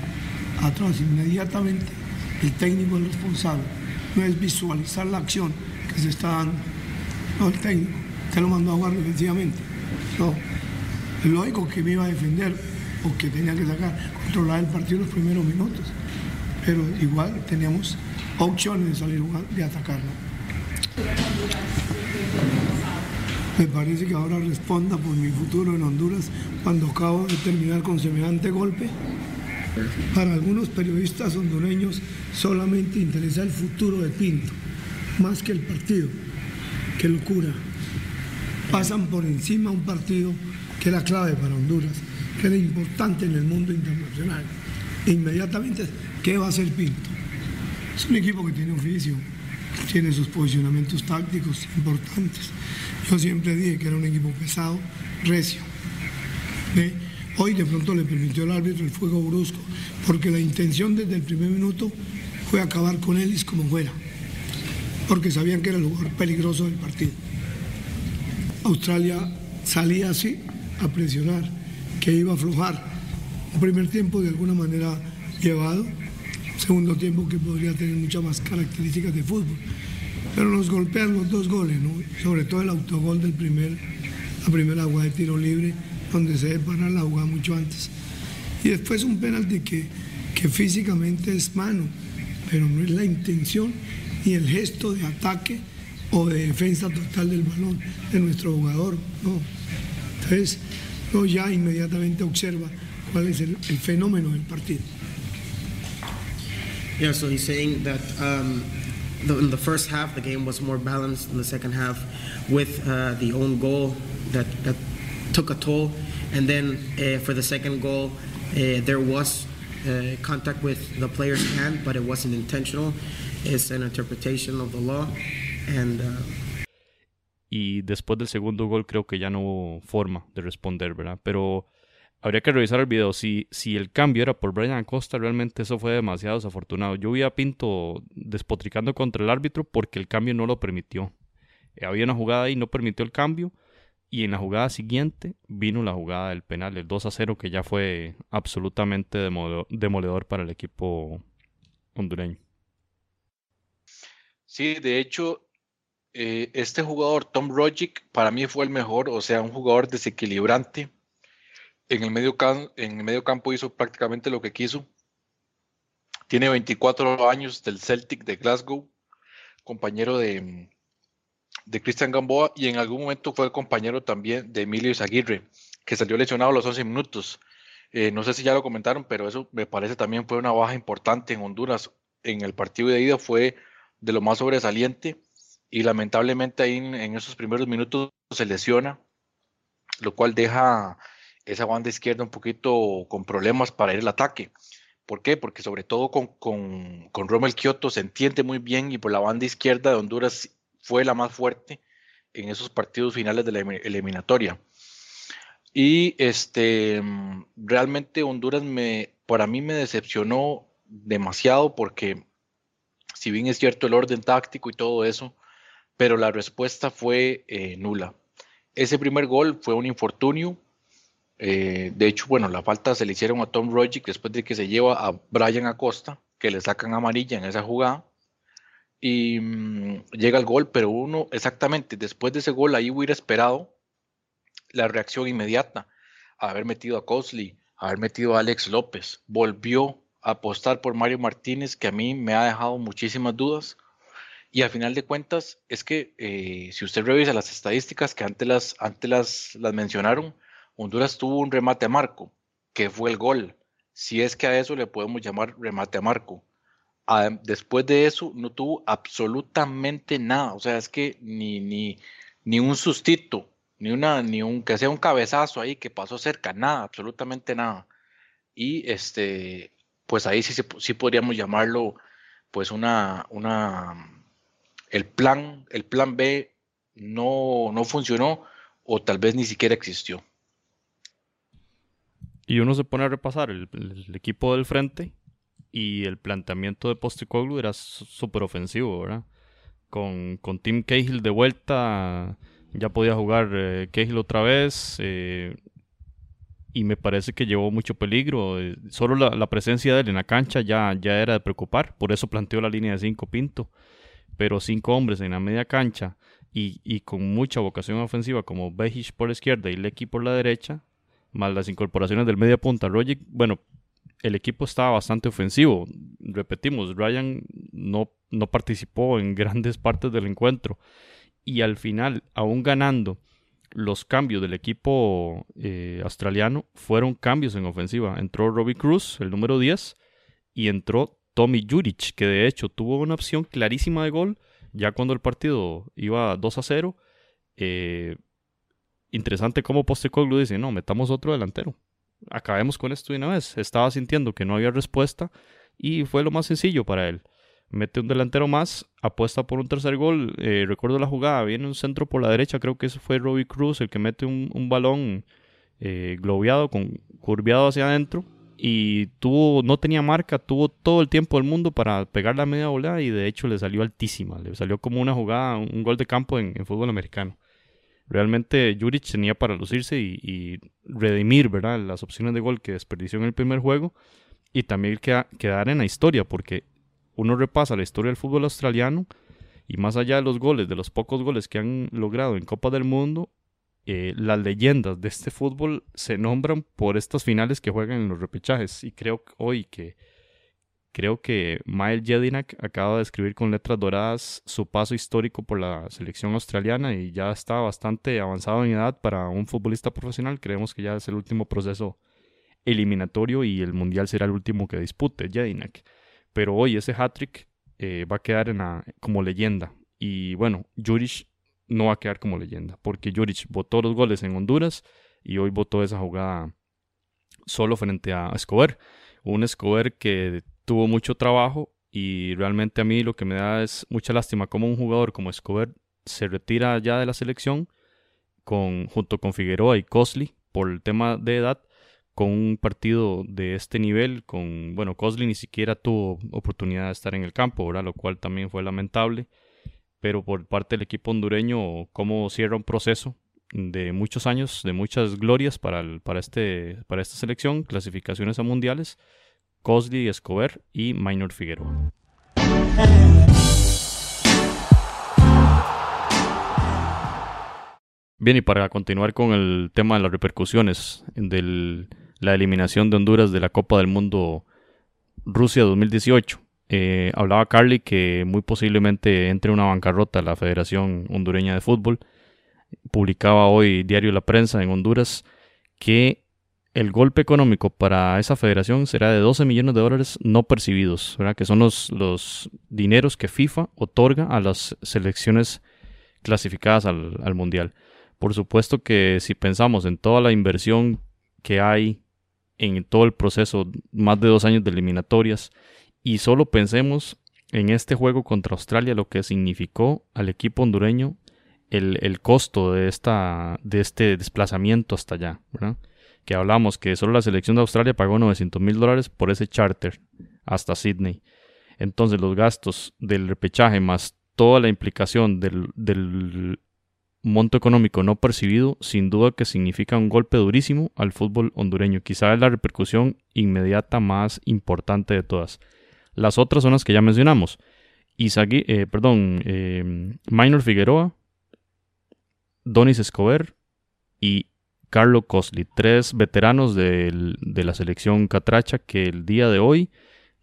atrás inmediatamente. El técnico es responsable. No es visualizar la acción que se está dando. No, el técnico. Usted lo mandó a jugar defensivamente. No. Es lógico que me iba a defender o que tenía que sacar, controlar el partido en los primeros minutos. Pero igual teníamos opciones de salir de atacarlo. Me parece que ahora responda por mi futuro en Honduras cuando acabo de terminar con semejante golpe. Para algunos periodistas hondureños solamente interesa el futuro de Pinto, más que el partido. Qué locura. Pasan por encima un partido que era clave para Honduras, que era importante en el mundo internacional. E inmediatamente, ¿qué va a hacer Pinto? Es un equipo que tiene oficio, tiene sus posicionamientos tácticos importantes. Yo siempre dije que era un equipo pesado, recio. Hoy de pronto le permitió al árbitro el fuego brusco, porque la intención desde el primer minuto fue acabar con Ellis como fuera, porque sabían que era el lugar peligroso del partido. Australia salía así a presionar, que iba a aflojar. Un primer tiempo de alguna manera llevado, segundo tiempo que podría tener muchas más características de fútbol pero nos golpean los dos goles, ¿no? sobre todo el autogol del primer, la primera jugada de tiro libre, donde se parar la jugada mucho antes. Y después un penalti que, que físicamente es mano, pero no es la intención ni el gesto de ataque o de defensa total del balón de nuestro jugador. No. Entonces, uno ya inmediatamente observa cuál es el, el fenómeno del partido. Yeah, so he's saying that um, the, in the first half, the game was more balanced. In the second half, with uh, the own goal that, that took a toll, and then uh, for the second goal, uh, there was uh, contact with the player's hand, but it wasn't intentional. It's an interpretation of the law, and. Uh, y después del segundo gol creo que ya no hubo forma de responder, ¿verdad? Pero Habría que revisar el video. Si, si el cambio era por Brian Acosta, realmente eso fue demasiado desafortunado. Yo vi a Pinto despotricando contra el árbitro porque el cambio no lo permitió. Eh, había una jugada ahí, no permitió el cambio. Y en la jugada siguiente vino la jugada del penal, el 2 a 0, que ya fue absolutamente demoledor para el equipo hondureño. Sí, de hecho, eh, este jugador, Tom Rogic, para mí fue el mejor, o sea, un jugador desequilibrante en el medio, en el medio campo hizo prácticamente lo que quiso. Tiene 24 años del Celtic de Glasgow, compañero de, de Cristian Gamboa y en algún momento fue compañero también de Emilio Izaguirre, que salió lesionado a los 11 minutos. Eh, no sé si ya lo comentaron, pero eso me parece también fue una baja importante en Honduras. En el partido de ida fue de lo más sobresaliente y lamentablemente ahí en, en esos primeros minutos se lesiona, lo cual deja esa banda izquierda un poquito con problemas para ir al ataque. ¿Por qué? Porque sobre todo con, con, con Rommel Kioto se entiende muy bien y por la banda izquierda de Honduras fue la más fuerte en esos partidos finales de la eliminatoria. Y este, realmente Honduras me, para mí me decepcionó demasiado porque si bien es cierto el orden táctico y todo eso, pero la respuesta fue eh, nula. Ese primer gol fue un infortunio. Eh, de hecho, bueno, la falta se le hicieron a Tom Rogic después de que se lleva a Brian Acosta, que le sacan amarilla en esa jugada y mm, llega el gol, pero uno exactamente después de ese gol ahí hubiera esperado la reacción inmediata, haber metido a Cosley, haber metido a Alex López, volvió a apostar por Mario Martínez, que a mí me ha dejado muchísimas dudas. Y al final de cuentas, es que eh, si usted revisa las estadísticas que antes las, antes las, las mencionaron, Honduras tuvo un remate a marco, que fue el gol. Si es que a eso le podemos llamar remate a marco después de eso no tuvo absolutamente nada. O sea, es que ni, ni, ni un sustito, ni una, ni un que sea un cabezazo ahí que pasó cerca, nada, absolutamente nada. Y este, pues ahí sí, sí podríamos llamarlo, pues una, una, el plan, el plan B no, no funcionó o tal vez ni siquiera existió. Y uno se pone a repasar el equipo del frente y el planteamiento de Postecoglou era súper ofensivo, ¿verdad? Con, con Tim Cahill de vuelta, ya podía jugar eh, otra vez, eh, y me parece que llevó mucho peligro. Eh, solo la, presencia de él en la cancha ya, ya era de preocupar, por eso planteó la línea de cinco Pinto. Pero cinco hombres en la media cancha y, y con mucha vocación ofensiva como Bejic por la izquierda y Lecky por la derecha, más las incorporaciones del media punta, bueno, el equipo estaba bastante ofensivo. Repetimos, Ryan no, no participó en grandes partes del encuentro. Y al final, aún ganando, los cambios del equipo eh, australiano fueron cambios en ofensiva. Entró Robbie Cruz, el número 10, y entró Tommy Juric, que de hecho tuvo una opción clarísima de gol ya cuando el partido iba 2 a 0. Eh, interesante cómo Postecoglou dice, no, metamos otro delantero acabemos con esto de una vez. Estaba sintiendo que no había respuesta y fue lo más sencillo para él. Mete un delantero más, apuesta por un tercer gol. Eh, recuerdo la jugada, viene un centro por la derecha, creo que ese fue Robbie Cruz el que mete un, balón eh, globeado, con, curviado hacia adentro. Y tuvo, no tenía marca, tuvo todo el tiempo del mundo para pegar la media volada y de hecho le salió altísima. Le salió como una jugada, un gol de campo en fútbol americano realmente Juric tenía para lucirse y, redimir ¿verdad? las opciones de gol que desperdició en el primer juego y también quedar en la historia, porque uno repasa la historia del fútbol australiano y más allá de los goles, de los pocos goles que han logrado en Copa del Mundo, eh, las leyendas de este fútbol se nombran por estas finales que juegan en los repechajes y creo hoy que Creo que Mael Jedinak acaba de escribir con letras doradas su paso histórico por la selección australiana y ya está bastante avanzado en edad para un futbolista profesional. Creemos que ya es el último proceso eliminatorio y el mundial será el último que dispute Jedinak. Pero hoy ese hat-trick eh, va a quedar como leyenda. Y bueno, Juric no va a quedar como leyenda porque Juric votó los goles en Honduras y hoy votó esa jugada solo frente a Escobar. Un Escobar que tuvo mucho trabajo y realmente a mí lo que me da es mucha lástima como un jugador como Escobar se retira ya de la selección con, junto con Figueroa y Cosley por el tema de edad con un partido de este nivel con bueno Cosley ni siquiera tuvo oportunidad de estar en el campo lo cual también fue lamentable. Pero por parte del equipo hondureño cómo cierra un proceso de muchos años de muchas glorias para, para, este, para esta selección clasificaciones a mundiales Cosley Escobar y Minor Figueroa. Bien, y para continuar con el tema de las repercusiones de la eliminación de Honduras de la Copa del Mundo Rusia 2018, Eh, hablaba Carly que muy posiblemente entre una bancarrota la Federación Hondureña de Fútbol. Publicaba hoy Diario La Prensa en Honduras que el golpe económico para esa federación será de 12 millones de dólares no percibidos, ¿verdad? que son los, los dineros que FIFA otorga a las selecciones clasificadas al, al Mundial. Por supuesto que si pensamos en toda la inversión que hay en todo el proceso, más de dos años de eliminatorias, y solo pensemos en este juego contra Australia, lo que significó al equipo hondureño el, el costo de, esta, de este desplazamiento hasta allá. Que hablamos que solo la selección de Australia pagó 900 mil dólares por ese charter hasta Sydney. Entonces los gastos del repechaje más toda la implicación del, monto económico no percibido, sin duda que significa un golpe durísimo al fútbol hondureño. Quizá es la repercusión inmediata más importante de todas. Las otras son las que ya mencionamos. Isagui, eh, perdón, eh, Minor Figueroa, Donis Escobar y Carlo Cosli, tres veteranos de la selección catracha que el día de hoy,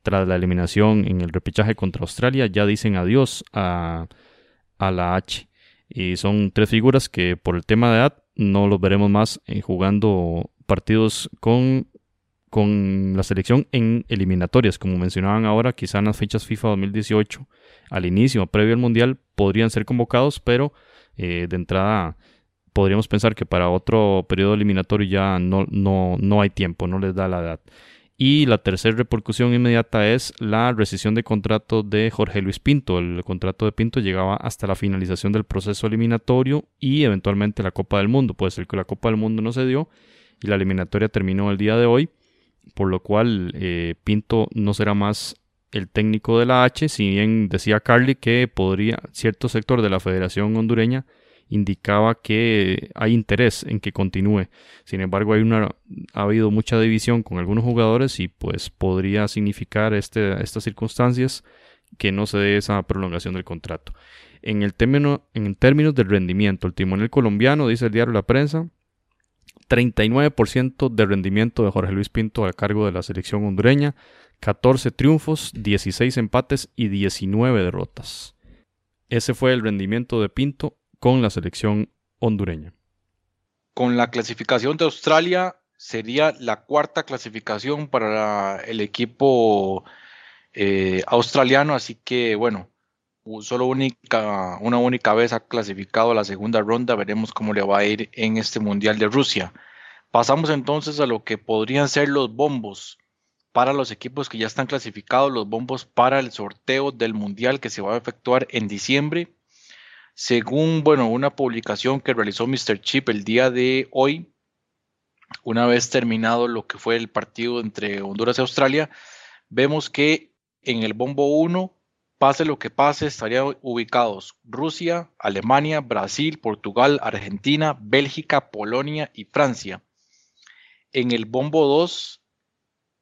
tras la eliminación en el repechaje contra Australia, ya dicen adiós a, la H. Y son tres figuras que por el tema de edad no los veremos más en jugando partidos con, con la selección en eliminatorias. Como mencionaban ahora, quizá en las fechas FIFA 2018, al inicio, previo al Mundial, podrían ser convocados, pero eh, de entrada podríamos pensar que para otro periodo eliminatorio ya no, no, no hay tiempo, no les da la edad. Y la tercera repercusión inmediata es la rescisión de contrato de Jorge Luis Pinto. El contrato de Pinto llegaba hasta la finalización del proceso eliminatorio y eventualmente la Copa del Mundo. Puede ser que la Copa del Mundo no se dio y la eliminatoria terminó el día de hoy, por lo cual eh, Pinto no será más el técnico de la H, si bien decía Carly que podría cierto sector de la Federación Hondureña indicaba que hay interés en que continúe. Sin embargo, hay una, ha habido mucha división con algunos jugadores y pues podría significar este, estas circunstancias que no se dé esa prolongación del contrato. En, el término, en términos del rendimiento, el timonel colombiano, dice el diario La Prensa, 39% de rendimiento de Jorge Luis Pinto a cargo de la selección hondureña, 14 triunfos, 16 empates y 19 derrotas. Ese fue el rendimiento de Pinto con la selección hondureña. Con la clasificación de Australia sería la cuarta clasificación para el equipo eh, australiano, así que bueno, solo única, una única vez ha clasificado a la segunda ronda, veremos cómo le va a ir en este Mundial de Rusia. Pasamos entonces a lo que podrían ser los bombos para los equipos que ya están clasificados, los bombos para el sorteo del Mundial que se va a efectuar en diciembre. Según, bueno, una publicación que realizó Mr. Chip el día de hoy, una vez terminado lo que fue el partido entre Honduras y Australia, vemos que en el bombo 1, pase lo que pase, estarían ubicados Rusia, Alemania, Brasil, Portugal, Argentina, Bélgica, Polonia y Francia. En el bombo 2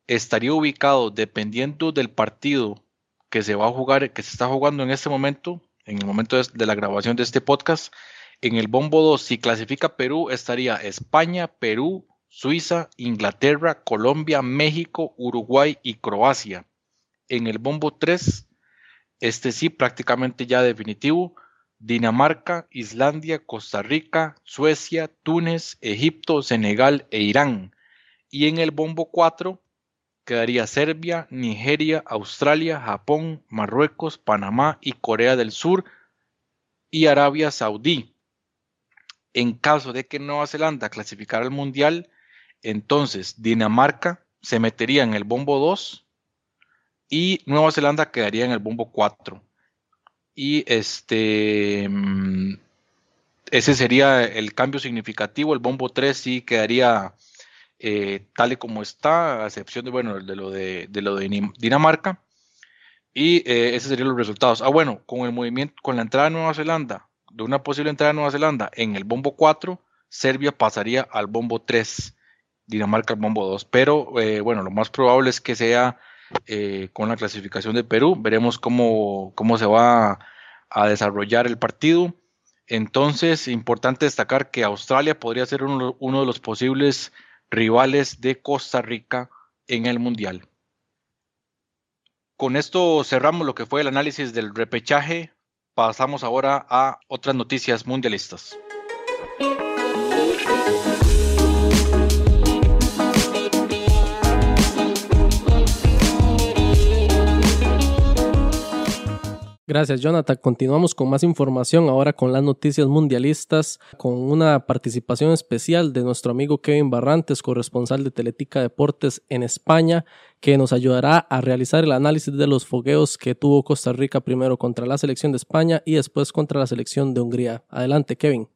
estaría ubicado, dependiendo del partido que se va a jugar, que se está jugando en este momento, en el momento de, la grabación de este podcast. En el bombo 2, si clasifica Perú, estaría España, Perú, Suiza, Inglaterra, Colombia, México, Uruguay y Croacia. En el bombo 3, este sí prácticamente ya definitivo, Dinamarca, Islandia, Costa Rica, Suecia, Túnez, Egipto, Senegal e Irán. Y en el bombo 4 quedaría Serbia, Nigeria, Australia, Japón, Marruecos, Panamá y Corea del Sur y Arabia Saudí. En caso de que Nueva Zelanda clasificara al Mundial, entonces Dinamarca se metería en el bombo 2 y Nueva Zelanda quedaría en el bombo 4. Y este mm, ese sería el cambio significativo. El bombo 3 sí quedaría eh, tal y como está, a excepción de, bueno, de lo de, lo de Dinamarca. Y eh, esos serían los resultados. Ah, bueno, con el movimiento, con la entrada de Nueva Zelanda, de una posible entrada de Nueva Zelanda en el bombo 4, Serbia pasaría al bombo 3, Dinamarca al bombo 2. Pero eh, bueno, lo más probable es que sea con la clasificación de Perú. Veremos cómo, cómo se va a desarrollar el partido. Entonces, importante destacar que Australia podría ser uno de los posibles rivales de Costa Rica en el Mundial. con esto cerramos lo que fue el análisis del repechaje. Pasamos ahora a otras noticias mundialistas. Gracias, Jonathan. Continuamos con más información ahora con las noticias mundialistas, con una participación especial de nuestro amigo Kevin Barrantes, corresponsal de Teletica Deportes en España, que nos ayudará a realizar el análisis de los fogueos que tuvo Costa Rica primero contra la selección de España y después contra la selección de Hungría. Adelante, Kevin.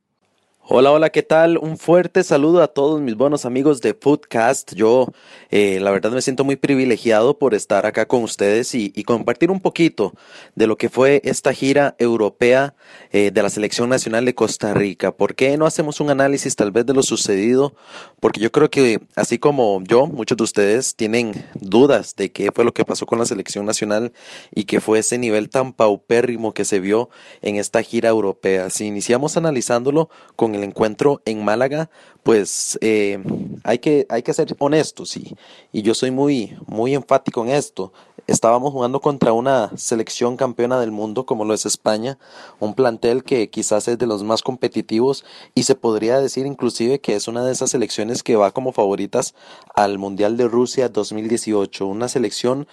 Hola, hola, ¿qué tal? Un fuerte saludo a todos mis buenos amigos de Foodcast. Yo, eh, la verdad, me siento muy privilegiado por estar acá con ustedes y, compartir un poquito de lo que fue esta gira europea eh, de la Selección Nacional de Costa Rica. ¿Por qué no hacemos un análisis tal vez de lo sucedido? Porque yo creo que, así como yo, muchos de ustedes tienen dudas de qué fue lo que pasó con la Selección Nacional y qué fue ese nivel tan paupérrimo que se vio en esta gira europea. Si iniciamos analizándolo con el encuentro en Málaga, pues eh, hay, que, hay que ser honestos y, y yo soy muy, muy enfático en esto. Estábamos jugando contra una selección campeona del mundo como lo es España, un plantel que quizás es de los más competitivos y se podría decir inclusive que es una de esas selecciones que va como favoritas al Mundial de Rusia 2018, una selección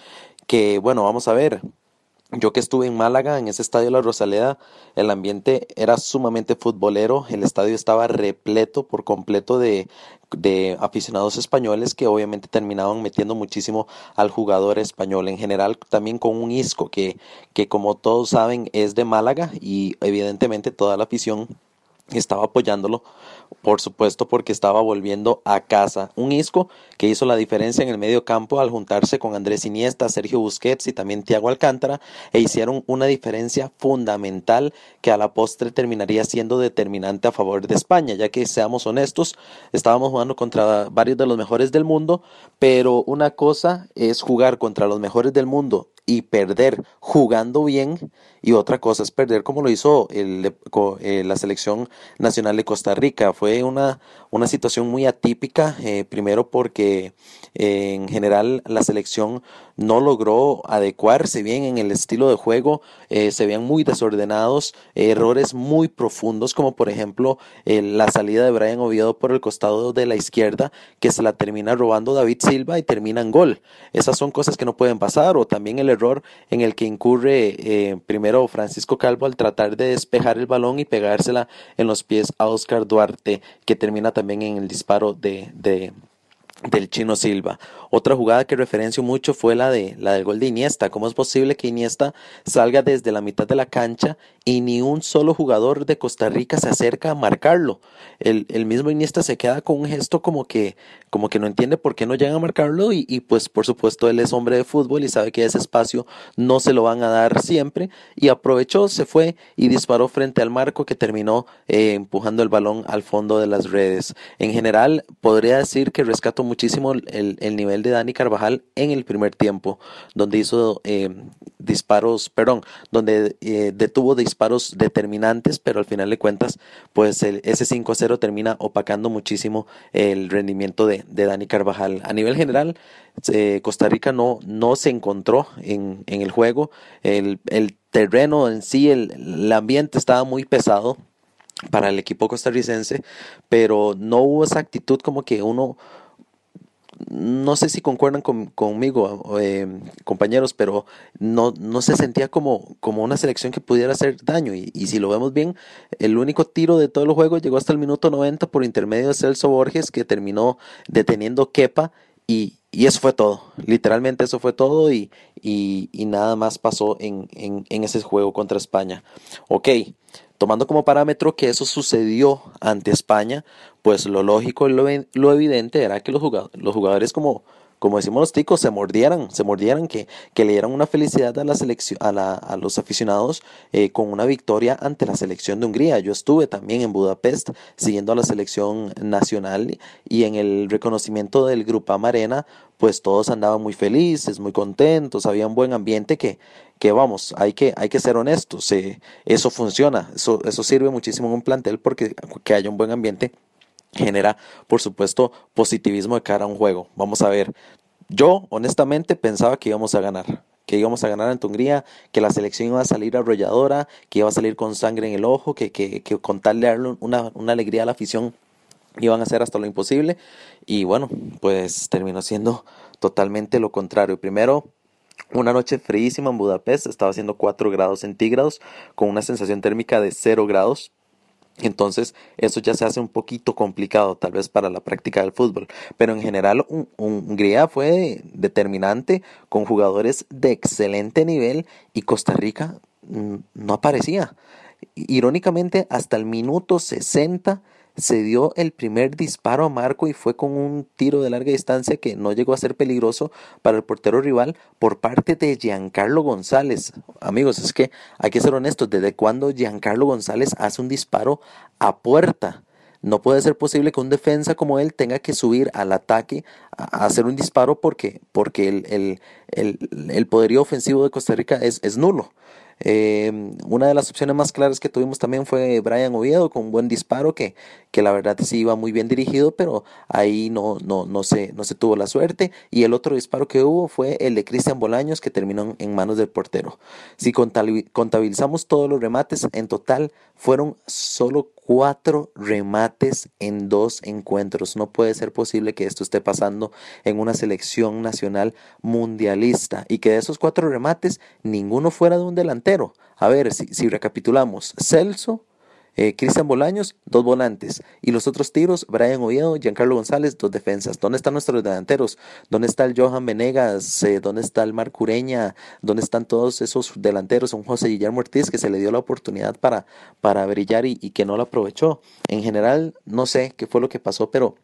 que, bueno, vamos a ver, yo que estuve en Málaga, en ese estadio la Rosaleda, el ambiente era sumamente futbolero, el estadio estaba repleto por completo de, de, aficionados españoles que obviamente terminaban metiendo muchísimo al jugador español. En general también con un Isco que, que como todos saben es de Málaga y evidentemente toda la afición estaba apoyándolo, por supuesto porque estaba volviendo a casa. Un Isco que hizo la diferencia en el medio campo al juntarse con Andrés Iniesta, Sergio Busquets y también Thiago Alcántara e hicieron una diferencia fundamental que a la postre terminaría siendo determinante a favor de España, ya que seamos honestos, estábamos jugando contra varios de los mejores del mundo, pero una cosa es jugar contra los mejores del mundo y perder jugando bien y otra cosa es perder como lo hizo el, eh, la selección nacional de Costa Rica. Fue una, una situación muy atípica, eh, primero porque eh, en general la selección no logró adecuarse bien en el estilo de juego, se veían muy desordenados, errores muy profundos como por ejemplo la salida de Brian Oviedo por el costado de la izquierda que se la termina robando David Silva y termina en gol. Esas son cosas que no pueden pasar o también el error en el que incurre primero Francisco Calvo al tratar de despejar el balón y pegársela en los pies a Oscar Duarte, que termina también en el disparo de, de del Chino Silva. Otra jugada que referencio mucho fue la de la del gol de Iniesta. ¿Cómo es posible que Iniesta salga desde la mitad de la cancha y ni un solo jugador de Costa Rica se acerca a marcarlo? El, el mismo Iniesta se queda con un gesto como que, como que no entiende por qué no llega a marcarlo y, pues por supuesto él es hombre de fútbol y sabe que ese espacio no se lo van a dar siempre y aprovechó, se fue y disparó frente al marco que terminó eh, empujando el balón al fondo de las redes. En general podría decir que rescato muchísimo el nivel de Dani Carvajal en el primer tiempo, donde hizo eh, disparos, perdón, donde eh, detuvo disparos determinantes, pero al final de cuentas, pues el, ese 5-0 termina opacando muchísimo el rendimiento de, de Dani Carvajal. A nivel general, Costa Rica no, no se encontró en, el juego, el, el terreno en sí, el, el ambiente estaba muy pesado para el equipo costarricense, pero no hubo esa actitud como que uno no sé si concuerdan conmigo, eh, compañeros, pero no, no se sentía como, como una selección que pudiera hacer daño. Y, si lo vemos bien, el único tiro de todo el juego llegó hasta el minuto 90 por intermedio de Celso Borges, que terminó deteniendo Kepa. Y, y eso fue todo, literalmente eso fue todo y, y, y nada más pasó en, en, en ese juego contra España. Ok, Tomando como parámetro que eso sucedió ante España, pues lo lógico y lo, lo evidente era que los jugadores, los jugadores como, como decimos los ticos, se mordieran, se mordieran, que, que le dieran una felicidad a la selección, a, la, los aficionados eh, con una victoria ante la selección de Hungría. Yo estuve también en Budapest siguiendo a la selección nacional y en el reconocimiento del Grupo Amarena, pues todos andaban muy felices, muy contentos, había un buen ambiente que, que vamos, hay que, hay que ser honestos, eh, eso funciona, eso, eso sirve muchísimo en un plantel porque que haya un buen ambiente genera, por supuesto, positivismo de cara a un juego. Vamos a ver, yo honestamente pensaba que íbamos a ganar. que íbamos a ganar ante Hungría, que la selección iba a salir arrolladora, que iba a salir con sangre en el ojo, que, que, con tal de darle una, una alegría a la afición iban a hacer hasta lo imposible. Y bueno, pues terminó siendo totalmente lo contrario. Primero, una noche fríísima en Budapest, estaba haciendo 4 grados centígrados, con una sensación térmica de 0 grados. Entonces, eso ya se hace un poquito complicado, tal vez para la práctica del fútbol. Pero en general, Hungría fue determinante con jugadores de excelente nivel y Costa Rica mm, no aparecía. Irónicamente, hasta el minuto 60 se dio el primer disparo a Marco y fue con un tiro de larga distancia que no llegó a ser peligroso para el portero rival por parte de Giancarlo González. Amigos, es que hay que ser honestos, ¿desde cuando Giancarlo González hace un disparo a puerta? No puede ser posible que un defensa como él tenga que subir al ataque a, hacer un disparo porque, porque el, el, poderío ofensivo de Costa Rica es, es nulo. Eh, una de las opciones más claras que tuvimos también fue Brian Oviedo con un buen disparo que, que la verdad sí iba muy bien dirigido, pero ahí no, no, no, se, no se tuvo la suerte. Y el otro disparo que hubo fue el de Cristian Bolaños que terminó en manos del portero. Si contabilizamos todos los remates, en total fueron solo cuatro remates en dos encuentros. No puede ser posible que esto esté pasando en una selección nacional mundialista y que de esos cuatro remates ninguno fuera de un delantero. A ver, si, si recapitulamos, Celso, eh, Cristian Bolaños, dos volantes. Y los otros tiros, Brian Oviedo, Giancarlo González, dos defensas. ¿Dónde están nuestros delanteros? ¿Dónde está el Johan Venegas? Eh, ¿Dónde está el Marc Ureña? ¿Dónde están todos esos delanteros? Un José Guillermo Ortiz que se le dio la oportunidad para, para brillar y, y que no lo aprovechó. En general, no sé qué fue lo que pasó, pero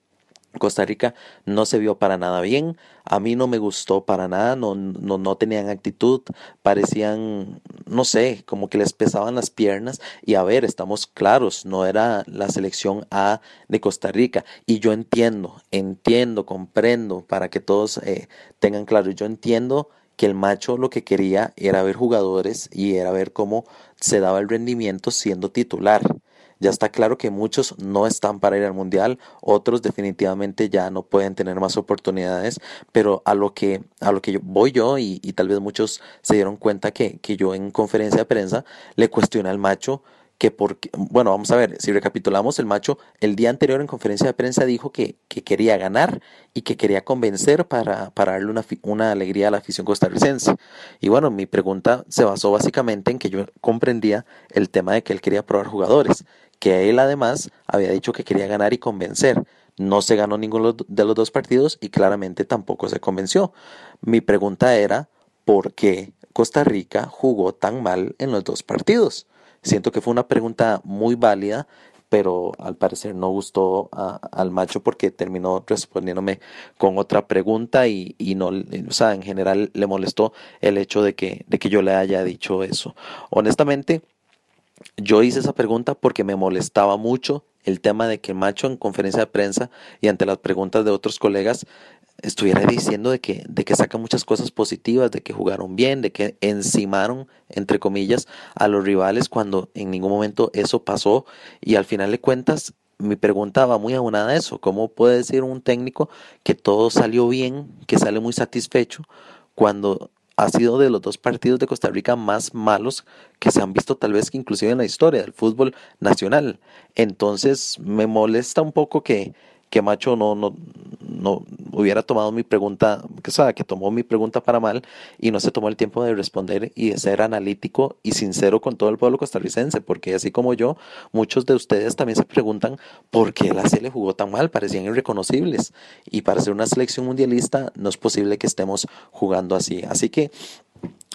Costa Rica no se vio para nada bien, a mí no me gustó para nada, no, no, no, tenían actitud, parecían, no sé, como que les pesaban las piernas y a ver, estamos claros, no era la selección A de Costa Rica y yo entiendo, entiendo, comprendo para que todos eh, tengan claro, yo entiendo que el macho lo que quería era ver jugadores y era ver cómo se daba el rendimiento siendo titular. Ya está claro que muchos no están para ir al mundial, otros definitivamente ya no pueden tener más oportunidades, pero a lo que, a lo que yo, voy yo y, tal vez muchos se dieron cuenta que, que yo en conferencia de prensa le cuestioné al macho que porque, bueno, vamos a ver, si recapitulamos, el macho el día anterior en conferencia de prensa dijo que, que quería ganar y que quería convencer para, para darle una, una, alegría a la afición costarricense. Y bueno, mi pregunta se basó básicamente en que yo comprendía el tema de que él quería probar jugadores que él además había dicho que quería ganar y convencer. No se ganó ninguno de los dos partidos y claramente tampoco se convenció. Mi pregunta era, ¿por qué Costa Rica jugó tan mal en los dos partidos? Siento que fue una pregunta muy válida, pero al parecer no gustó al macho porque terminó respondiéndome con otra pregunta y, no, o en general le molestó el hecho de que, de que yo le haya dicho eso. Honestamente, yo hice esa pregunta porque me molestaba mucho el tema de que Macho en conferencia de prensa y ante las preguntas de otros colegas estuviera diciendo de que, de que saca muchas cosas positivas, de que jugaron bien, de que encimaron, entre comillas, a los rivales cuando en ningún momento eso pasó. Y al final de cuentas mi pregunta va muy abonada a eso, ¿cómo puede decir un técnico que todo salió bien, que sale muy satisfecho cuando ha sido de los dos partidos de Costa Rica más malos que se han visto tal vez que inclusive en la historia del fútbol nacional. Entonces me molesta un poco que, que Macho no, no, no hubiera tomado mi pregunta, que, sea, que tomó mi pregunta para mal y no se tomó el tiempo de responder y de ser analítico y sincero con todo el pueblo costarricense, porque así como yo, muchos de ustedes también se preguntan por qué la le jugó tan mal, parecían irreconocibles y para ser una selección mundialista no es posible que estemos jugando así. Así que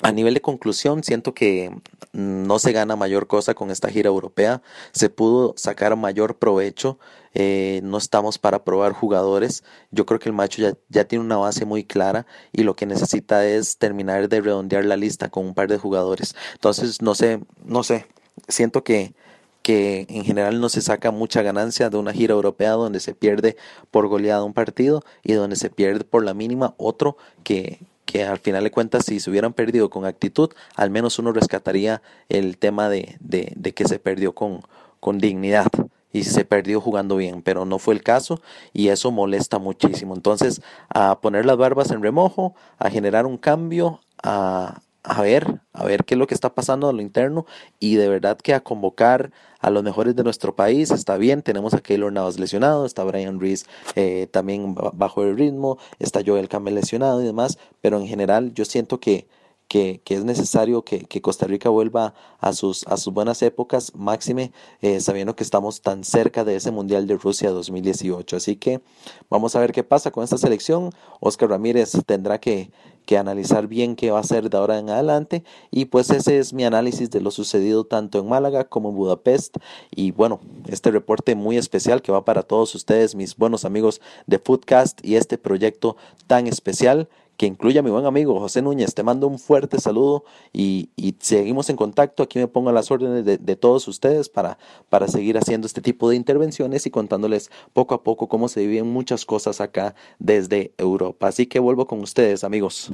a nivel de conclusión, siento que no se gana mayor cosa con esta gira europea. Se pudo sacar mayor provecho. Eh, no estamos para probar jugadores. Yo creo que el macho ya, ya, tiene una base muy clara y lo que necesita es terminar de redondear la lista con un par de jugadores. Entonces, no sé, no sé. Siento que, que en general no se saca mucha ganancia de una gira europea donde se pierde por goleada un partido y donde se pierde por la mínima otro que, que al final de cuentas si se hubieran perdido con actitud, al menos uno rescataría el tema de, de, de que se perdió con, con dignidad. y se perdió jugando bien, pero no fue el caso y eso molesta muchísimo. Entonces, a poner las barbas en remojo, a generar un cambio, a, a ver, a ver qué es lo que está pasando a lo interno y de verdad que a convocar a los mejores de nuestro país está bien. Tenemos a Keylor Navas lesionado, está Brian Reese eh, también bajo el ritmo, está Joel Campbell lesionado y demás, pero en general yo siento que que, es necesario que, Costa Rica vuelva a sus, a sus buenas épocas, máxime, eh, sabiendo que estamos tan cerca de ese Mundial de Rusia 2018. Así que vamos a ver qué pasa con esta selección. Oscar Ramírez tendrá que, que analizar bien qué va a hacer de ahora en adelante. Y pues ese es mi análisis de lo sucedido tanto en Málaga como en Budapest. Y bueno, este reporte muy especial que va para todos ustedes, mis buenos amigos de Foodcast y este proyecto tan especial que incluye a mi buen amigo José Núñez. Te mando un fuerte saludo y, seguimos en contacto. Aquí me pongo a las órdenes de, todos ustedes para, para seguir haciendo este tipo de intervenciones y contándoles poco a poco cómo se viven muchas cosas acá desde Europa. Así que vuelvo con ustedes, amigos.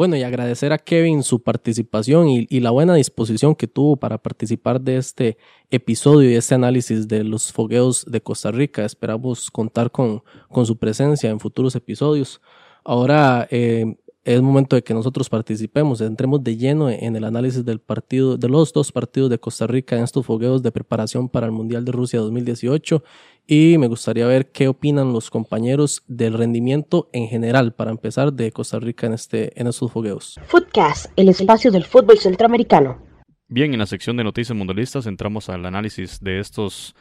Bueno, y agradecer a Kevin su participación y, la buena disposición que tuvo para participar de este episodio y este análisis de los fogueos de Costa Rica. Esperamos contar con, con su presencia en futuros episodios. Ahora eh, es momento de que nosotros participemos, entremos de lleno en el análisis del partido, de los dos partidos de Costa Rica en estos fogueos de preparación para el Mundial de Rusia 2018 y me gustaría ver qué opinan los compañeros del rendimiento en general para empezar de Costa Rica en, este, en estos fogueos. Footcast, el espacio del fútbol centroamericano. Bien, en la sección de noticias mundialistas entramos al análisis de estos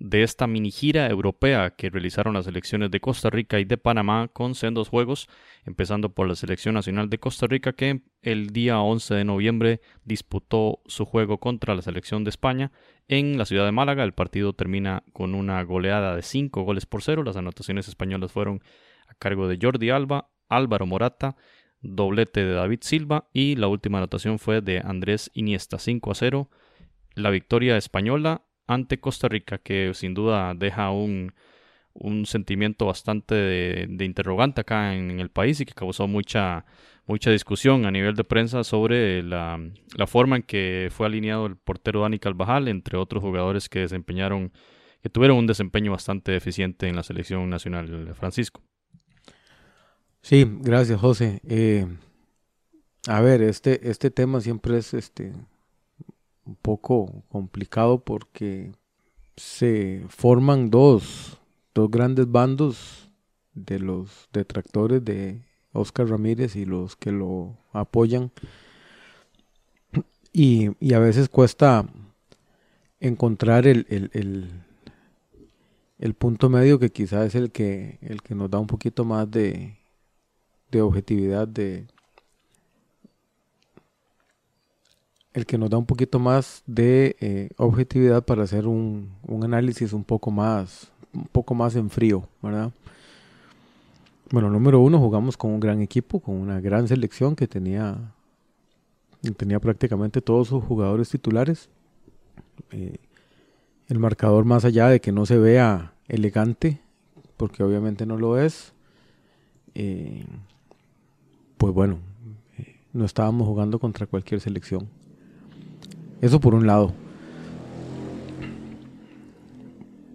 de esta mini gira europea que realizaron las selecciones de Costa Rica y de Panamá con sendos juegos, empezando por la selección nacional de Costa Rica que el día 11 de noviembre disputó su juego contra la selección de España en la ciudad de Málaga. El partido termina con una goleada de 5 goles por 0. Las anotaciones españolas fueron a cargo de Jordi Alba, Álvaro Morata, doblete de David Silva y la última anotación fue de Andrés Iniesta 5 a 0. La victoria española ante Costa Rica, que sin duda deja un, sentimiento bastante de, interrogante acá en, el país y que causó mucha, mucha discusión a nivel de prensa sobre la, forma en que fue alineado el portero Dani Calvajal, entre otros jugadores que desempeñaron, que tuvieron un desempeño bastante eficiente en la selección nacional, Francisco. Sí, gracias José. Eh, a ver, este, este tema siempre es este un poco complicado porque se forman dos, grandes bandos de los detractores de Oscar Ramírez y los que lo apoyan. Y, a veces cuesta encontrar el, el, el, punto medio que quizás es el que, el que nos da un poquito más de, de objetividad, de, el que nos da un poquito más de eh, objetividad para hacer un, análisis un poco más un poco más en frío, ¿verdad? Bueno, número uno, jugamos con un gran equipo, con una gran selección que tenía, tenía prácticamente todos sus jugadores titulares. Eh, el marcador, más allá de que no se vea elegante, porque obviamente no lo es, eh, pues bueno, no estábamos jugando contra cualquier selección. Eso por un lado.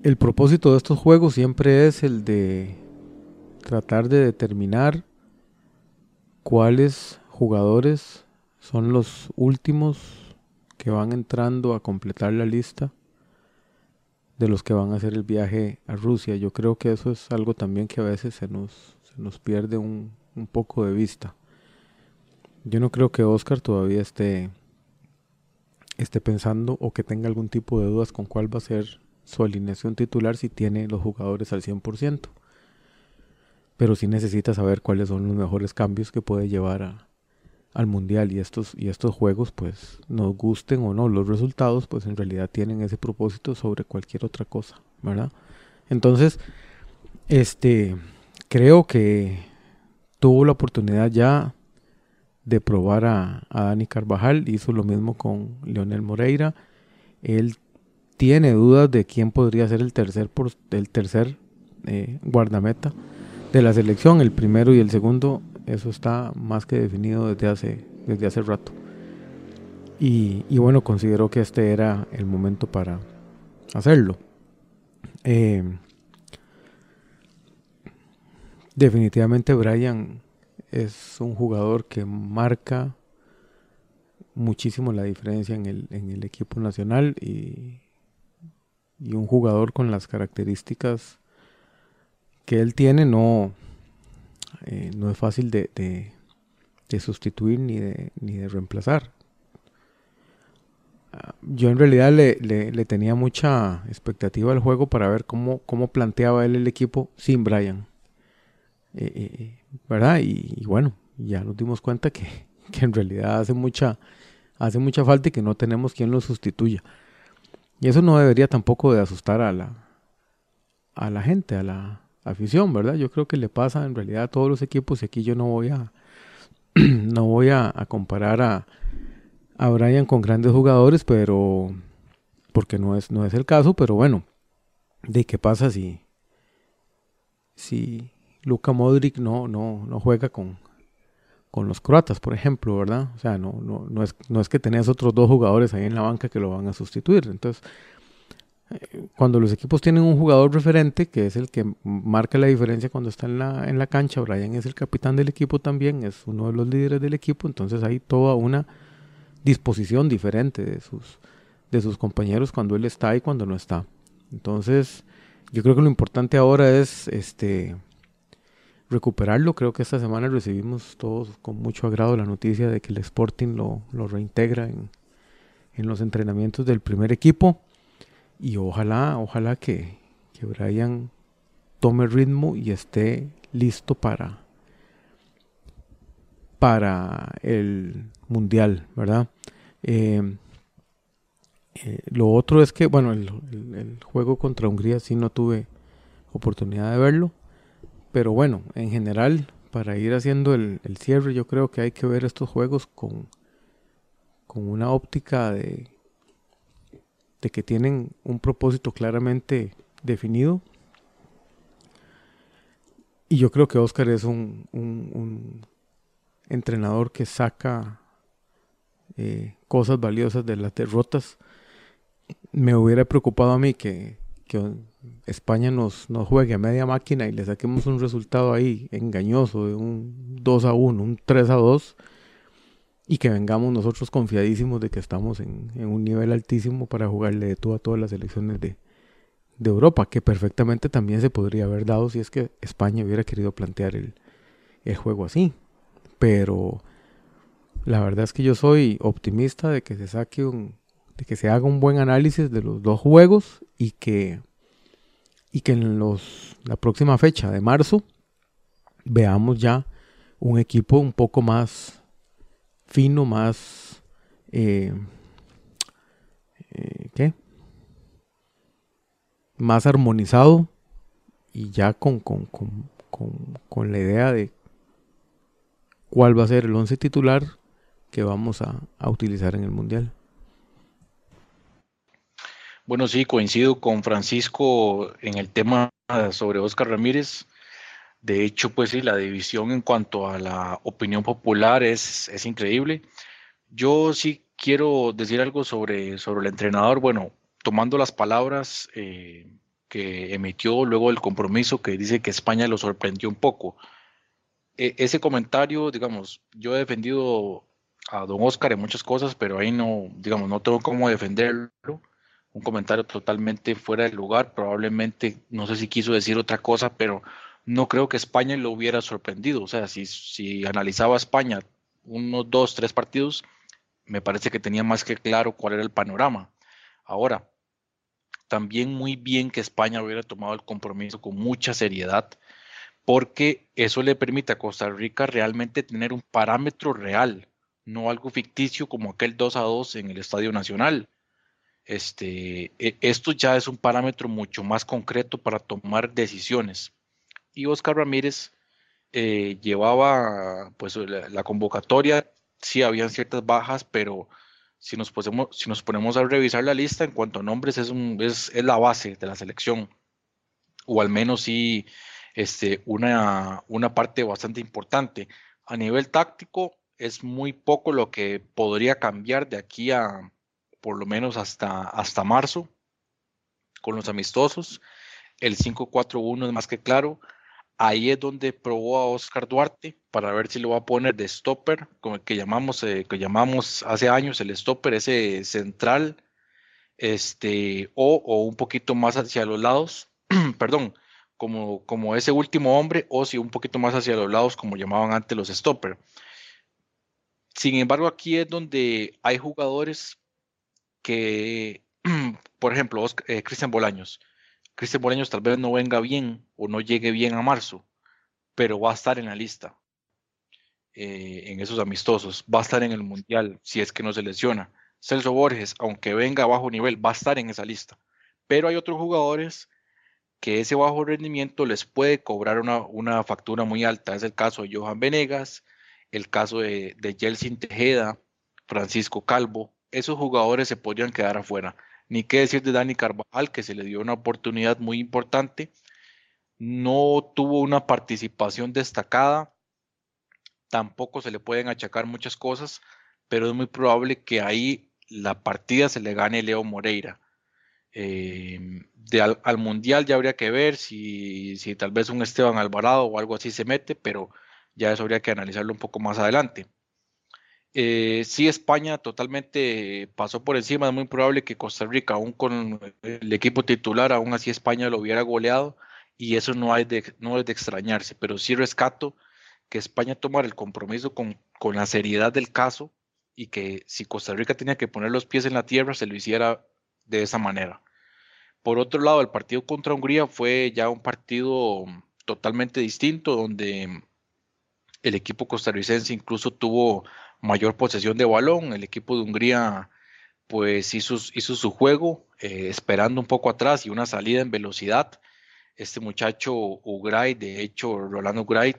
El propósito de estos juegos siempre es el de tratar de determinar cuáles jugadores son los últimos que van entrando a completar la lista de los que van a hacer el viaje a Rusia. Yo creo que eso es algo también que a veces se nos, se nos pierde un, un poco de vista. Yo no creo que Oscar todavía esté esté pensando o que tenga algún tipo de dudas con cuál va a ser su alineación titular si tiene los jugadores al 100%. Pero sí necesita saber cuáles son los mejores cambios que puede llevar al mundial y estos y estos juegos pues nos gusten o no los resultados pues en realidad tienen ese propósito sobre cualquier otra cosa, ¿verdad? Entonces, este creo que tuvo la oportunidad ya de probar a, Dani Carvajal, hizo lo mismo con Leonel Moreira. Él tiene dudas de quién podría ser el tercer, por, el tercer eh, guardameta de la selección, el primero y el segundo, eso está más que definido desde hace, desde hace rato. Y, bueno, considero que este era el momento para hacerlo. Eh, definitivamente Brian es un jugador que marca muchísimo la diferencia en el, en el equipo nacional y, y un jugador con las características que él tiene no, eh, no es fácil de, de, sustituir ni de, ni de reemplazar. Ah, yo en realidad le, le, tenía mucha expectativa al juego para ver cómo, cómo planteaba él el equipo sin Brian. Eh, eh, ¿Verdad? Y, bueno, ya nos dimos cuenta que, que, en realidad hace mucha, hace mucha falta y que no tenemos quien lo sustituya. Y eso no debería tampoco de asustar a la, a la gente, a la afición, ¿verdad? Yo creo que le pasa en realidad a todos los equipos y aquí yo no voy a, no voy a, comparar a, a Brian con grandes jugadores, pero porque no es, no es el caso, pero bueno, de qué pasa si, si Luka Modric no, no, no juega con, con los croatas, por ejemplo, ¿verdad? O sea, no, no, no, es, no es que tenés otros dos jugadores ahí en la banca que lo van a sustituir. Entonces, eh, cuando los equipos tienen un jugador referente, que es el que marca la diferencia cuando está en la, en la cancha, Brian es el capitán del equipo también, es uno de los líderes del equipo, entonces hay toda una disposición diferente de sus, de sus compañeros cuando él está y cuando no está. Entonces, yo creo que lo importante ahora es este recuperarlo. Creo que esta semana recibimos todos con mucho agrado la noticia de que el Sporting lo, lo reintegra en, en, los entrenamientos del primer equipo. Y ojalá, ojalá que, que Brian tome ritmo y esté listo para, para el mundial, ¿verdad? Eh, eh, lo otro es que, bueno, el, el, juego contra Hungría sí no tuve oportunidad de verlo. Pero bueno, en general, para ir haciendo el, cierre, yo creo que hay que ver estos juegos con, con una óptica de, de que tienen un propósito claramente definido. Y yo creo que Oscar es un, un, entrenador que saca eh, cosas valiosas de las derrotas. Me hubiera preocupado a mí que, que España nos, nos juegue a media máquina y le saquemos un resultado ahí engañoso de un 2 a 1, un 3 a 2 y que vengamos nosotros confiadísimos de que estamos en, un nivel altísimo para jugarle de todo a todas las elecciones de, de, Europa, que perfectamente también se podría haber dado si es que España hubiera querido plantear el, el juego así. Pero la verdad es que yo soy optimista de que se saque un, de que se haga un buen análisis de los dos juegos y que y que en los, la próxima fecha de marzo veamos ya un equipo un poco más fino, más... Eh, eh, ¿Qué? Más armonizado y ya con, con, con, con, la idea de cuál va a ser el once titular que vamos a, a utilizar en el Mundial. Bueno, sí, coincido con Francisco en el tema sobre Oscar Ramírez. De hecho, pues sí, la división en cuanto a la opinión popular es, es increíble. Yo sí quiero decir algo sobre, sobre el entrenador. Bueno, tomando las palabras eh, que emitió luego del compromiso que dice que España lo sorprendió un poco. E, ese comentario, digamos, yo he defendido a don Oscar en muchas cosas, pero ahí no, digamos, no tengo cómo defenderlo un comentario totalmente fuera de lugar, probablemente, no sé si quiso decir otra cosa, pero no creo que España lo hubiera sorprendido. O sea, si, si analizaba España unos dos, tres partidos, me parece que tenía más que claro cuál era el panorama. Ahora, también muy bien que España hubiera tomado el compromiso con mucha seriedad, porque eso le permite a Costa Rica realmente tener un parámetro real, no algo ficticio como aquel 2 a 2 en el Estadio Nacional este, e, esto ya es un parámetro mucho más concreto para tomar decisiones. Y Oscar Ramírez eh, llevaba pues la, convocatoria, sí habían ciertas bajas, pero si nos, ponemos, a revisar la lista en cuanto a nombres es, un, la base de la selección. o al menos sí este, una parte bastante importante. A nivel táctico, es muy poco lo que podría cambiar de aquí a por lo menos hasta, hasta marzo con los amistosos. El 5-4-1 es más que claro. Ahí es donde probó a Oscar Duarte para ver si lo va a poner de stopper, como el que llamamos, eh, que llamamos hace años el stopper, ese central, este, o, o un poquito más hacia los lados, perdón, como, como ese último hombre, o si un poquito más hacia los lados, como llamaban antes los stopper. Sin embargo, aquí es donde hay jugadores que, por ejemplo, eh, Cristian Bolaños. Cristian Bolaños tal vez no venga bien o no llegue bien a marzo, pero va a estar en la lista eh, en esos amistosos, va a estar en el mundial si es que no se lesiona. Celso Borges, aunque venga a bajo nivel, va a estar en esa lista. Pero hay otros jugadores que ese bajo rendimiento les puede cobrar una, una factura muy alta. Es el caso de Johan Venegas, el caso de, de Tejeda, Francisco Calvo, esos jugadores se podrían quedar afuera. Ni qué decir de Dani Carvajal, que se le dio una oportunidad muy importante, no tuvo una participación destacada, tampoco se le pueden achacar muchas cosas, pero es muy probable que ahí la partida se le gane Leo Moreira. Eh, de al, Mundial ya habría que ver si, si tal vez un Esteban Alvarado o algo así se mete, pero ya eso habría que analizarlo un poco más adelante. Eh, sí, España totalmente pasó por encima. Es muy probable que Costa Rica, aún con el equipo titular, aún así España lo hubiera goleado. Y eso no, hay de, no es de extrañarse. Pero sí rescato que España tomara el compromiso con, con la seriedad del caso y que si Costa Rica tenía que poner los pies en la tierra, se lo hiciera de esa manera. Por otro lado, el partido contra Hungría fue ya un partido totalmente distinto, donde el equipo costarricense incluso tuvo mayor posesión de balón. El equipo de Hungría pues hizo, hizo su juego eh, esperando un poco atrás y una salida en velocidad. Este muchacho Ugray, de hecho Rolando Ugray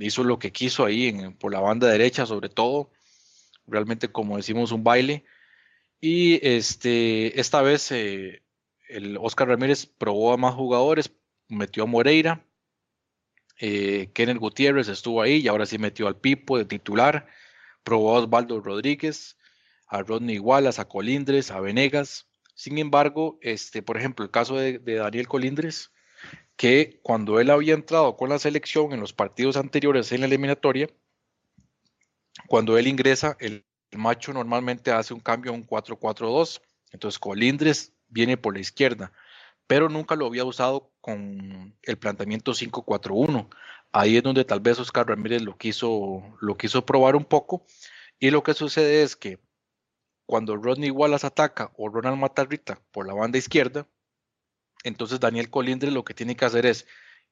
hizo lo que quiso ahí por la banda derecha sobre todo. Realmente como decimos un baile. Y este, esta vez eh, el Oscar Ramírez probó a más jugadores, metió a Moreira, eh, Kenneth Gutiérrez estuvo ahí y ahora sí metió al Pipo de titular. Probó a Osvaldo Rodríguez, a Rodney Wallace, a Colindres, a Venegas. Sin embargo, este, por ejemplo, el caso de, Daniel Colindres, que cuando él había entrado con la selección en los partidos anteriores en la eliminatoria, cuando él ingresa, el, el macho normalmente hace un cambio a un 4-4-2. Entonces Colindres viene por la izquierda pero nunca lo había usado con el planteamiento 5-4-1. Ahí es donde tal vez Oscar Ramírez lo quiso, lo quiso probar un poco. Y lo que sucede es que cuando Rodney Wallace ataca o Ronald Matarrita por la banda izquierda, entonces Daniel Colindre lo que tiene que hacer es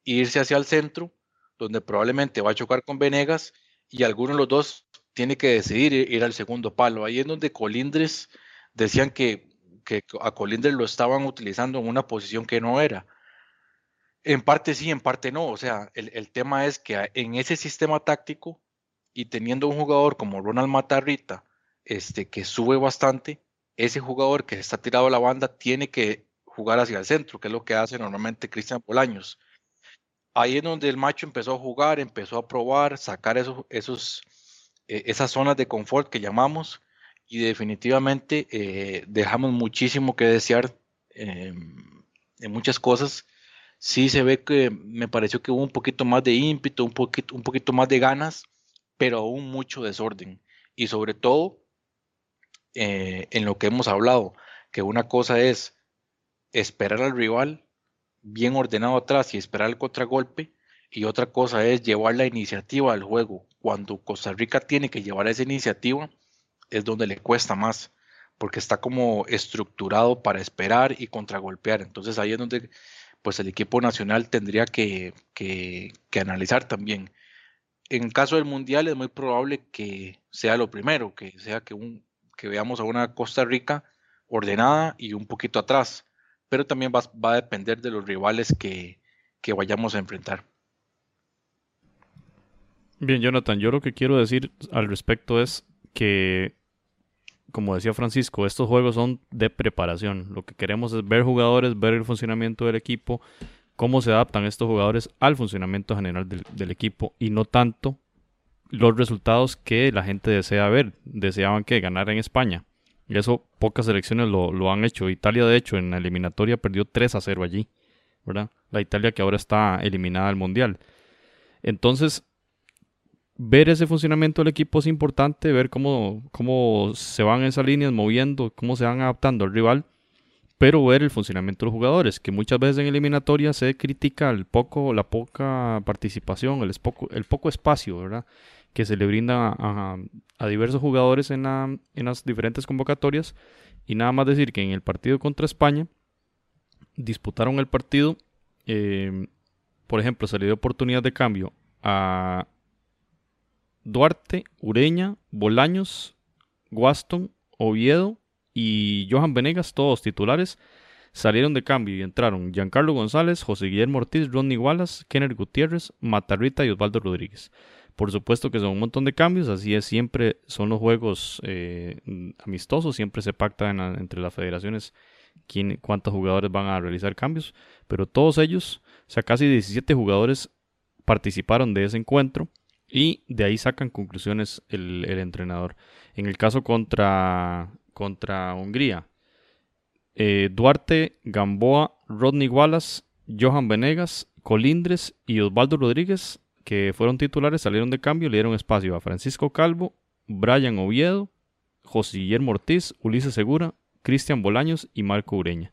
irse hacia el centro, donde probablemente va a chocar con Venegas y alguno de los dos tiene que decidir ir al segundo palo. Ahí es donde Colindres decían que que a Colindres lo estaban utilizando en una posición que no era. En parte sí, en parte no. O sea, el, tema es que en ese sistema táctico y teniendo un jugador como Ronald Matarrita, este, que sube bastante, ese jugador que está tirado a la banda tiene que jugar hacia el centro, que es lo que hace normalmente Cristian Bolaños. Ahí es donde el macho empezó a jugar, empezó a probar, sacar esos, esos, esas zonas de confort que llamamos y definitivamente eh, dejamos muchísimo que desear em, en muchas cosas. Sí se ve que me pareció que hubo un poquito más de ímpetu, un poquito, un poquito más de ganas, pero aún mucho desorden. Y sobre todo eh, en lo que hemos hablado, que una cosa es esperar al rival bien ordenado atrás y esperar el contragolpe, y otra cosa es llevar la iniciativa al juego. Cuando Costa Rica tiene que llevar esa iniciativa, es donde le cuesta más, porque está como estructurado para esperar y contragolpear. Entonces ahí es donde pues el equipo nacional tendría que, que, analizar también. En el caso del Mundial es muy probable que sea lo primero, que sea que, un, que veamos a una Costa Rica ordenada y un poquito atrás, pero también va, va a depender de los rivales que, que vayamos a enfrentar. Bien, Jonathan, yo lo que quiero decir al respecto es que como decía Francisco, estos juegos son de preparación. Lo que queremos es ver jugadores, ver el funcionamiento del equipo, cómo se adaptan estos jugadores al funcionamiento general del, equipo y no tanto los resultados que la gente desea ver. Deseaban que ganara en España. Y eso pocas selecciones lo, lo han hecho. Italia, de hecho, en la eliminatoria perdió 3 a 0 allí. ¿verdad? La Italia que ahora está eliminada del Mundial. Entonces, ver ese funcionamiento del equipo es importante, ver cómo, cómo se van esas líneas moviendo, cómo se van adaptando al rival, pero ver el funcionamiento de los jugadores, que muchas veces en eliminatoria se critica el poco, la poca participación, el poco, el poco espacio, ¿verdad? que se le brinda a, diversos jugadores en las diferentes convocatorias. Y nada más decir que en el partido contra España disputaron el partido. eh, por ejemplo, se le dio oportunidad de cambio a Duarte, Ureña, Bolaños, Guaston, Oviedo y Johan Venegas, todos titulares, salieron de cambio y entraron Giancarlo González, José Guillermo Ortiz, Ronnie Wallace, Kenner Gutiérrez, Matarrita y Osvaldo Rodríguez. Por supuesto que son un montón de cambios, así es, siempre son los juegos eh, amistosos, siempre se pacta entre las federaciones quién, cuántos jugadores van a realizar cambios, pero todos ellos, o sea, casi 17 jugadores participaron de ese encuentro y de ahí sacan conclusiones el, el entrenador. En el caso contra, contra Hungría, eh, Duarte, Gamboa, Rodney Wallace, Johan Venegas, Colindres y Osvaldo Rodríguez, que fueron titulares, salieron de cambio, le dieron espacio a Francisco Calvo, Brian Oviedo, José Guillermo Ortiz, Ulises Segura, Cristian Bolaños y Marco Ureña.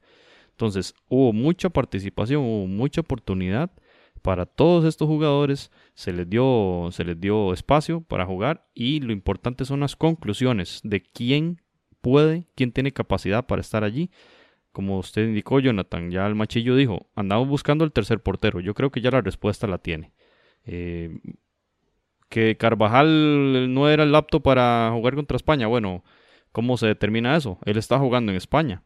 Entonces, hubo mucha participación, hubo mucha oportunidad para todos estos jugadores, se les dio, se les dio espacio para jugar y lo importante son las conclusiones de quién puede, quién tiene capacidad para estar allí. Como usted indicó, Jonathan, ya el machillo dijo, andamos buscando el tercer portero. Yo creo que ya la respuesta la tiene. Eh, que Carvajal no era el apto para jugar contra España. Bueno, ¿cómo se determina eso? Él está jugando en España.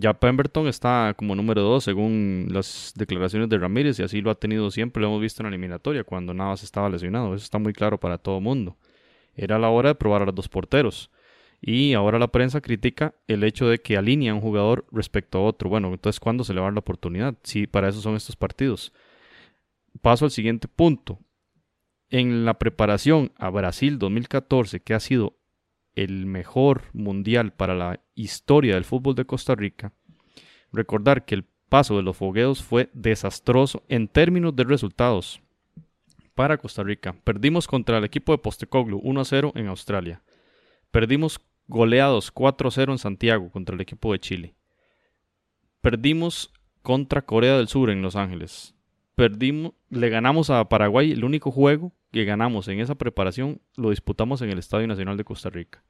Ya Pemberton está como número 2 según las declaraciones de Ramírez y así lo ha tenido siempre, lo hemos visto en la eliminatoria cuando Navas estaba lesionado, eso está muy claro para todo el mundo. Era la hora de probar a los dos porteros y ahora la prensa critica el hecho de que alinea un jugador respecto a otro. Bueno, entonces ¿cuándo se le va a dar la oportunidad? Sí, para eso son estos partidos. Paso al siguiente punto. En la preparación a Brasil 2014, que ha sido el mejor mundial para la historia del fútbol de Costa Rica, recordar que el paso de los fogueos fue desastroso en términos de resultados para Costa Rica. Perdimos contra el equipo de Postecoglu 1-0 en Australia. Perdimos goleados 4-0 en Santiago contra el equipo de Chile. Perdimos contra Corea del Sur en Los Ángeles. Perdimos, le ganamos a Paraguay el único juego que ganamos en esa preparación lo disputamos en el Estadio Nacional de Costa Rica.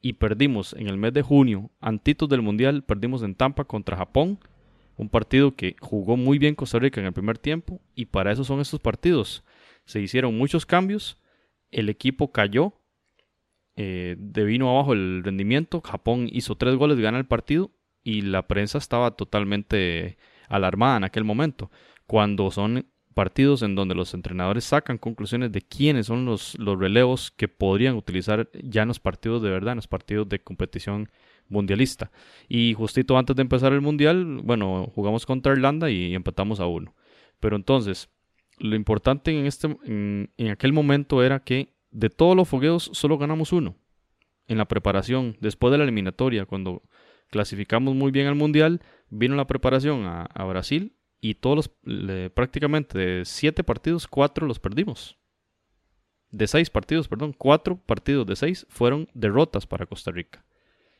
Y perdimos en el mes de junio, antitos del Mundial, perdimos en Tampa contra Japón, un partido que jugó muy bien Costa Rica en el primer tiempo, y para eso son estos partidos. Se hicieron muchos cambios, el equipo cayó, eh, de vino abajo el rendimiento, Japón hizo tres goles, gana el partido, y la prensa estaba totalmente alarmada en aquel momento, cuando son partidos en donde los entrenadores sacan conclusiones de quiénes son los, los relevos que podrían utilizar ya en los partidos de verdad, en los partidos de competición mundialista. Y justito antes de empezar el mundial, bueno, jugamos contra Irlanda y empatamos a uno. Pero entonces, lo importante en, este, en, aquel momento era que de todos los fogueos solo ganamos uno. En la preparación, después de la eliminatoria, cuando clasificamos muy bien al mundial, vino la preparación a Brasil y todos los, prácticamente de siete partidos, cuatro los perdimos. De seis partidos, perdón, cuatro partidos de seis fueron derrotas para Costa Rica.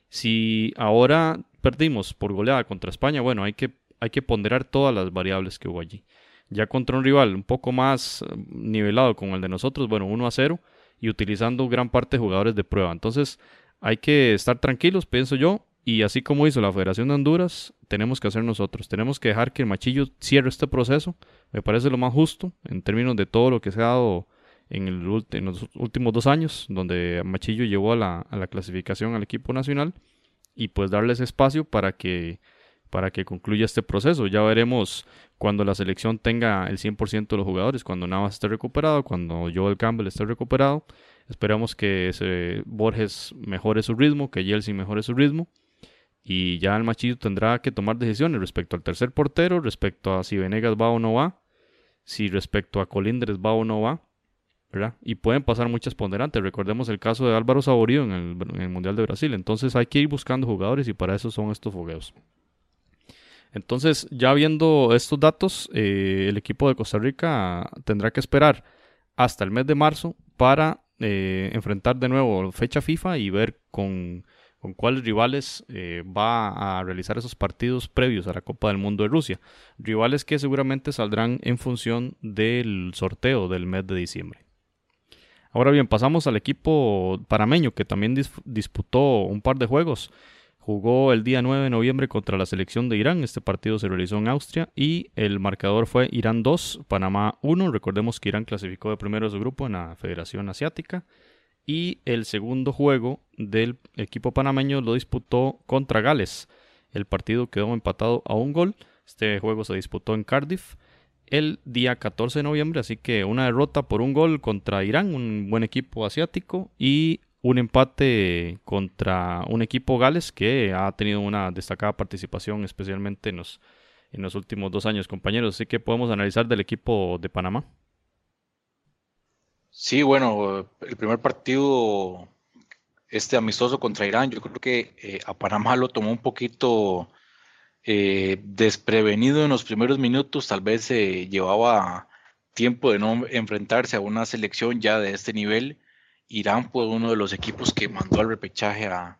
Si ahora perdimos por goleada contra España, bueno, hay que, hay que ponderar todas las variables que hubo allí. Ya contra un rival un poco más nivelado con el de nosotros, bueno, 1 a 0 y utilizando gran parte de jugadores de prueba. Entonces, hay que estar tranquilos, pienso yo, y así como hizo la Federación de Honduras, tenemos que hacer nosotros. Tenemos que dejar que el Machillo cierre este proceso. Me parece lo más justo en términos de todo lo que se ha dado en, el, los últimos dos años, donde Machillo llevó a la, clasificación al equipo nacional y pues darles espacio para que, para que concluya este proceso. Ya veremos cuando la selección tenga el 100% de los jugadores, cuando Navas esté recuperado, cuando Joel Campbell esté recuperado. Esperamos que Borges mejore su ritmo, que Yeltsin mejore su ritmo y ya el Machito tendrá que tomar decisiones respecto al tercer portero, respecto a si Venegas va o no va, si respecto a Colindres va o no va, ¿verdad? Y pueden pasar muchas ponderantes. Recordemos el caso de Álvaro Saborío en el, Mundial de Brasil. Entonces hay que ir buscando jugadores y para eso son estos fogueos. Entonces, ya viendo estos datos, eh, el equipo de Costa Rica tendrá que esperar hasta el mes de marzo para eh, enfrentar de nuevo fecha FIFA y ver con, con cuáles rivales eh, va a realizar esos partidos previos a la Copa del Mundo de Rusia. Rivales que seguramente saldrán en función del sorteo del mes de diciembre. Ahora bien, pasamos al equipo parameño que también disputó un par de juegos. Jugó el día 9 de noviembre contra la selección de Irán. Este partido se realizó en Austria y el marcador fue Irán 2, Panamá 1. Recordemos que Irán clasificó de primero de su grupo en la Federación Asiática. Y el segundo juego del equipo panameño lo disputó contra Gales. El partido quedó empatado a un gol. Este juego se disputó en Cardiff el día 14 de noviembre, así que una derrota por un gol contra Irán, un buen equipo asiático, y un empate contra un equipo Gales que ha tenido una destacada participación, especialmente en los, en los últimos dos años, compañeros. Así que podemos analizar del equipo de Panamá. Sí, bueno, el primer partido, este amistoso contra Irán, yo creo que eh, a Panamá lo tomó un poquito eh, desprevenido en los primeros minutos, tal vez se llevaba tiempo de no enfrentarse a una selección ya de este nivel Irán fue uno de los equipos que mandó al repechaje a,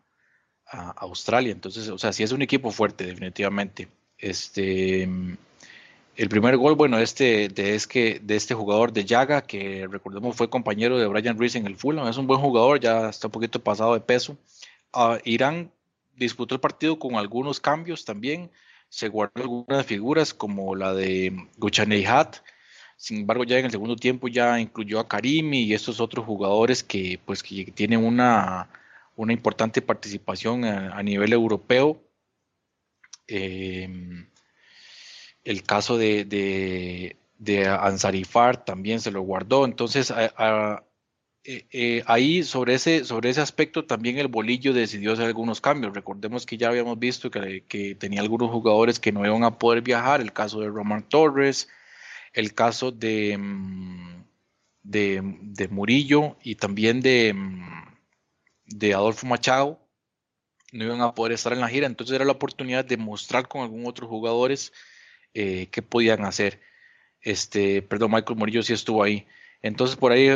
Australia. Entonces, o sea, sí es un equipo fuerte, definitivamente. Este, el primer gol, bueno, este, de, es que, de este jugador de Yaga, que recordemos fue compañero de Brian Reese en el Fulham, es un buen jugador, ya está un poquito pasado de peso. Ah, Irán disputó el partido con algunos cambios también, se guardó algunas figuras como la de Hat sin embargo, ya en el segundo tiempo ya incluyó a Karimi y estos otros jugadores que, pues, que tienen una, una importante participación a, nivel europeo. Em, el caso de, de, Ansarifar también se lo guardó. Entonces, eh, eh, ahí sobre ese, sobre ese aspecto también el bolillo decidió hacer algunos cambios. Recordemos que ya habíamos visto que, que tenía algunos jugadores que no iban a poder viajar, el caso de Roman Torres, el caso de, mm, de, Murillo y también de, mm, de Adolfo Machado no iban a poder estar en la gira, entonces era la oportunidad de mostrar con algún otros jugadores eh, qué podían hacer. Este, perdón, Michael Murillo sí estuvo ahí. Entonces por ahí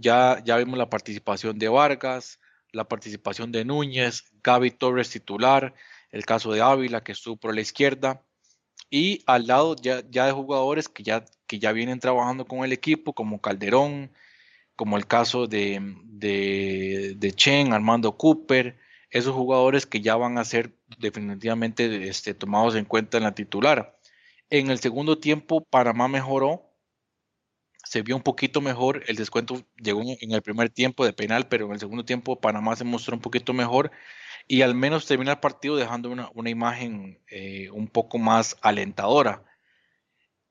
ya, ya vimos la participación de Vargas, la participación de Núñez, Gaby Torres titular, el caso de Ávila que estuvo por la izquierda, y al lado ya, ya de jugadores que ya, que ya vienen trabajando con el equipo, como Calderón, como el caso de, de, Chen, Armando Cooper, esos jugadores que ya van a ser definitivamente este, tomados en cuenta en la titular. En el segundo tiempo, Panamá mejoró, se vio un poquito mejor, el descuento llegó en el primer tiempo de penal, pero en el segundo tiempo Panamá se mostró un poquito mejor y al menos termina el partido dejando una, imagen eh, un poco más alentadora.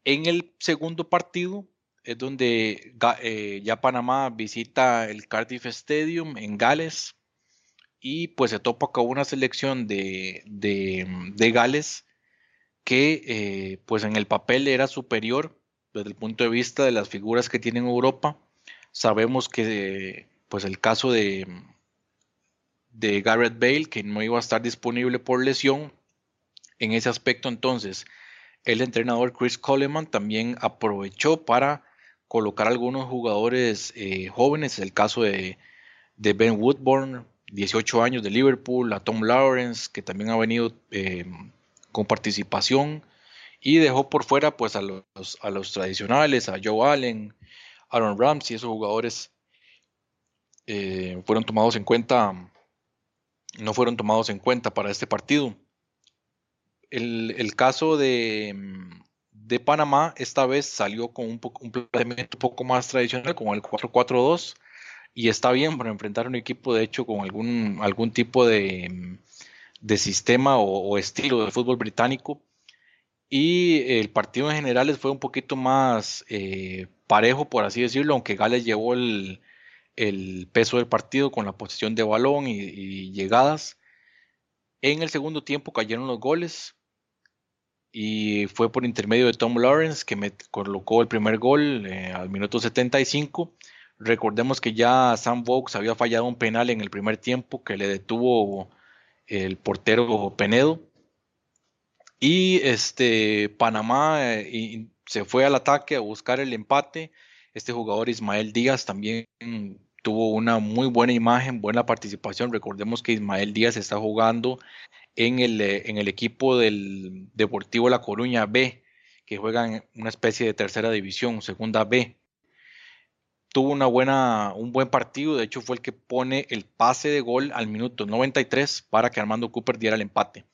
En el segundo partido es donde eh, ya Panamá visita el Cardiff Stadium en Gales y pues se topa con una selección de, Gales que eh, pues en el papel era superior desde el punto de vista de las figuras que tiene en Europa. Sabemos que pues el caso de, de Garrett Bale, que no iba a estar disponible por lesión. En ese aspecto, entonces, el entrenador Chris Coleman también aprovechó para colocar algunos jugadores eh, jóvenes, el caso de, Ben Woodburn, 18 años de Liverpool, a Tom Lawrence, que también ha venido eh, con participación, y dejó por fuera pues a los, a los tradicionales, a Joe Allen, Aaron Ramsey, esos jugadores eh, fueron tomados en cuenta no fueron tomados en cuenta para este partido. El, caso de, de, Panamá esta vez salió con un, un planteamiento un poco más tradicional, con el 4-4-2, y está bien para enfrentar un equipo, de hecho, con algún, algún tipo de, de sistema o, estilo de fútbol británico. Y el partido en general fue un poquito más eh, parejo, por así decirlo, aunque Gales llevó el, el peso del partido con la posición de balón y, llegadas. En el segundo tiempo cayeron los goles y fue por intermedio de Tom Lawrence que me colocó el primer gol eh, al minuto 75. Recordemos que ya Sam Vokes había fallado un penal en el primer tiempo que le detuvo el portero Penedo. Y este Panamá eh, se fue al ataque a buscar el empate. Este jugador Ismael Díaz también tuvo una muy buena imagen, buena participación. Recordemos que Ismael Díaz está jugando en el, eh, en el equipo del Deportivo La Coruña B, que juega en una especie de tercera división, segunda B. Tuvo una buena, un buen partido, de hecho fue el que pone el pase de gol al minuto 93 para que Armando Cooper diera el empate.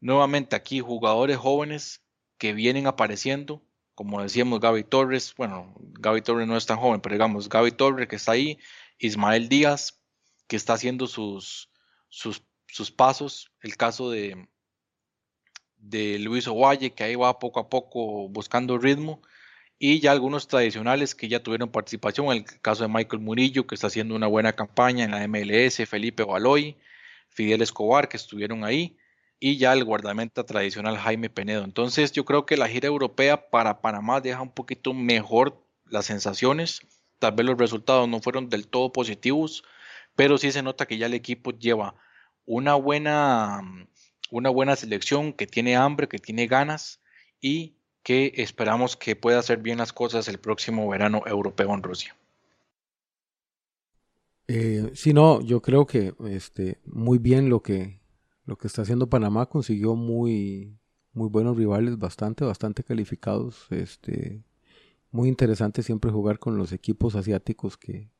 Nuevamente aquí jugadores jóvenes que vienen apareciendo, como decíamos Gaby Torres, bueno, Gaby Torres no es tan joven, pero digamos Gaby Torres que está ahí, Ismael Díaz que está haciendo sus, sus pasos. El caso de, de Luis Ovalle, que ahí va poco a poco buscando ritmo. Y ya algunos tradicionales que ya tuvieron participación. El caso de Michael Murillo, que está haciendo una buena campaña en la MLS. Felipe Baloy, Fidel Escobar, que estuvieron ahí. Y ya el guardameta tradicional Jaime Penedo. Entonces yo creo que la gira europea para Panamá deja un poquito mejor las sensaciones. Tal vez los resultados no fueron del todo positivos, pero sí se nota que ya el equipo lleva una buena, una buena selección que tiene hambre, que tiene ganas y que esperamos que pueda hacer bien las cosas el próximo verano europeo en Rusia. Eh, sí, no, yo creo que este, muy bien lo que, lo que está haciendo Panamá, consiguió muy, muy buenos rivales, bastante, bastante calificados. Este, muy interesante siempre jugar con los equipos asiáticos que,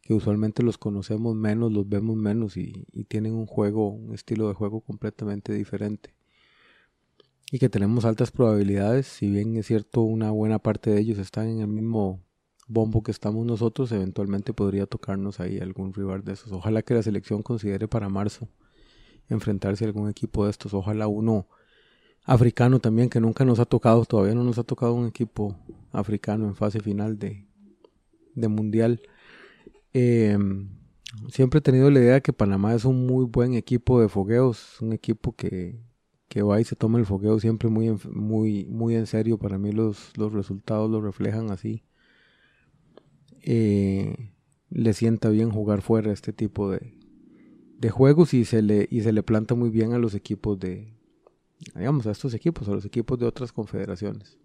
que usualmente los conocemos menos, los vemos menos y, tienen un juego, un estilo de juego completamente diferente. Y que tenemos altas probabilidades, si bien es cierto una buena parte de ellos están en el mismo bombo que estamos nosotros, eventualmente podría tocarnos ahí algún rival de esos. Ojalá que la selección considere para marzo enfrentarse a algún equipo de estos. Ojalá uno africano también, que nunca nos ha tocado, todavía no nos ha tocado un equipo africano en fase final de, de mundial. Em, siempre he tenido la idea que Panamá es un muy buen equipo de fogueos, un equipo que, va y se toma el fogueo siempre muy en, muy, muy en serio. Para mí los, los resultados lo reflejan así. Eh, le sienta bien jugar fuera este tipo de, de juegos y se, le, y se le planta muy bien a los equipos de, digamos, a estos equipos, a los equipos de otras confederaciones,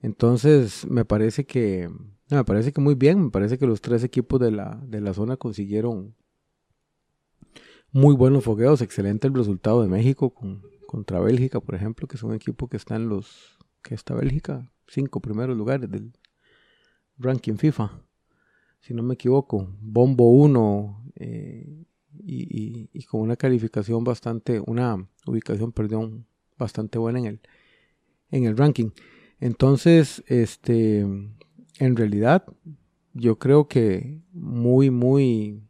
Entonces, me parece que me parece que muy bien, me parece que los tres equipos de la, de la zona consiguieron muy buenos fogueos, excelente el resultado de México con, contra Bélgica, por ejemplo, que es un equipo que está en los, que está Bélgica, cinco primeros lugares del ranking FIFA, si no me equivoco, Bombo 1 eh, y, y, con una calificación bastante, una ubicación, perdón, bastante buena en el, en el ranking. Entonces, este, en realidad yo creo que muy, muy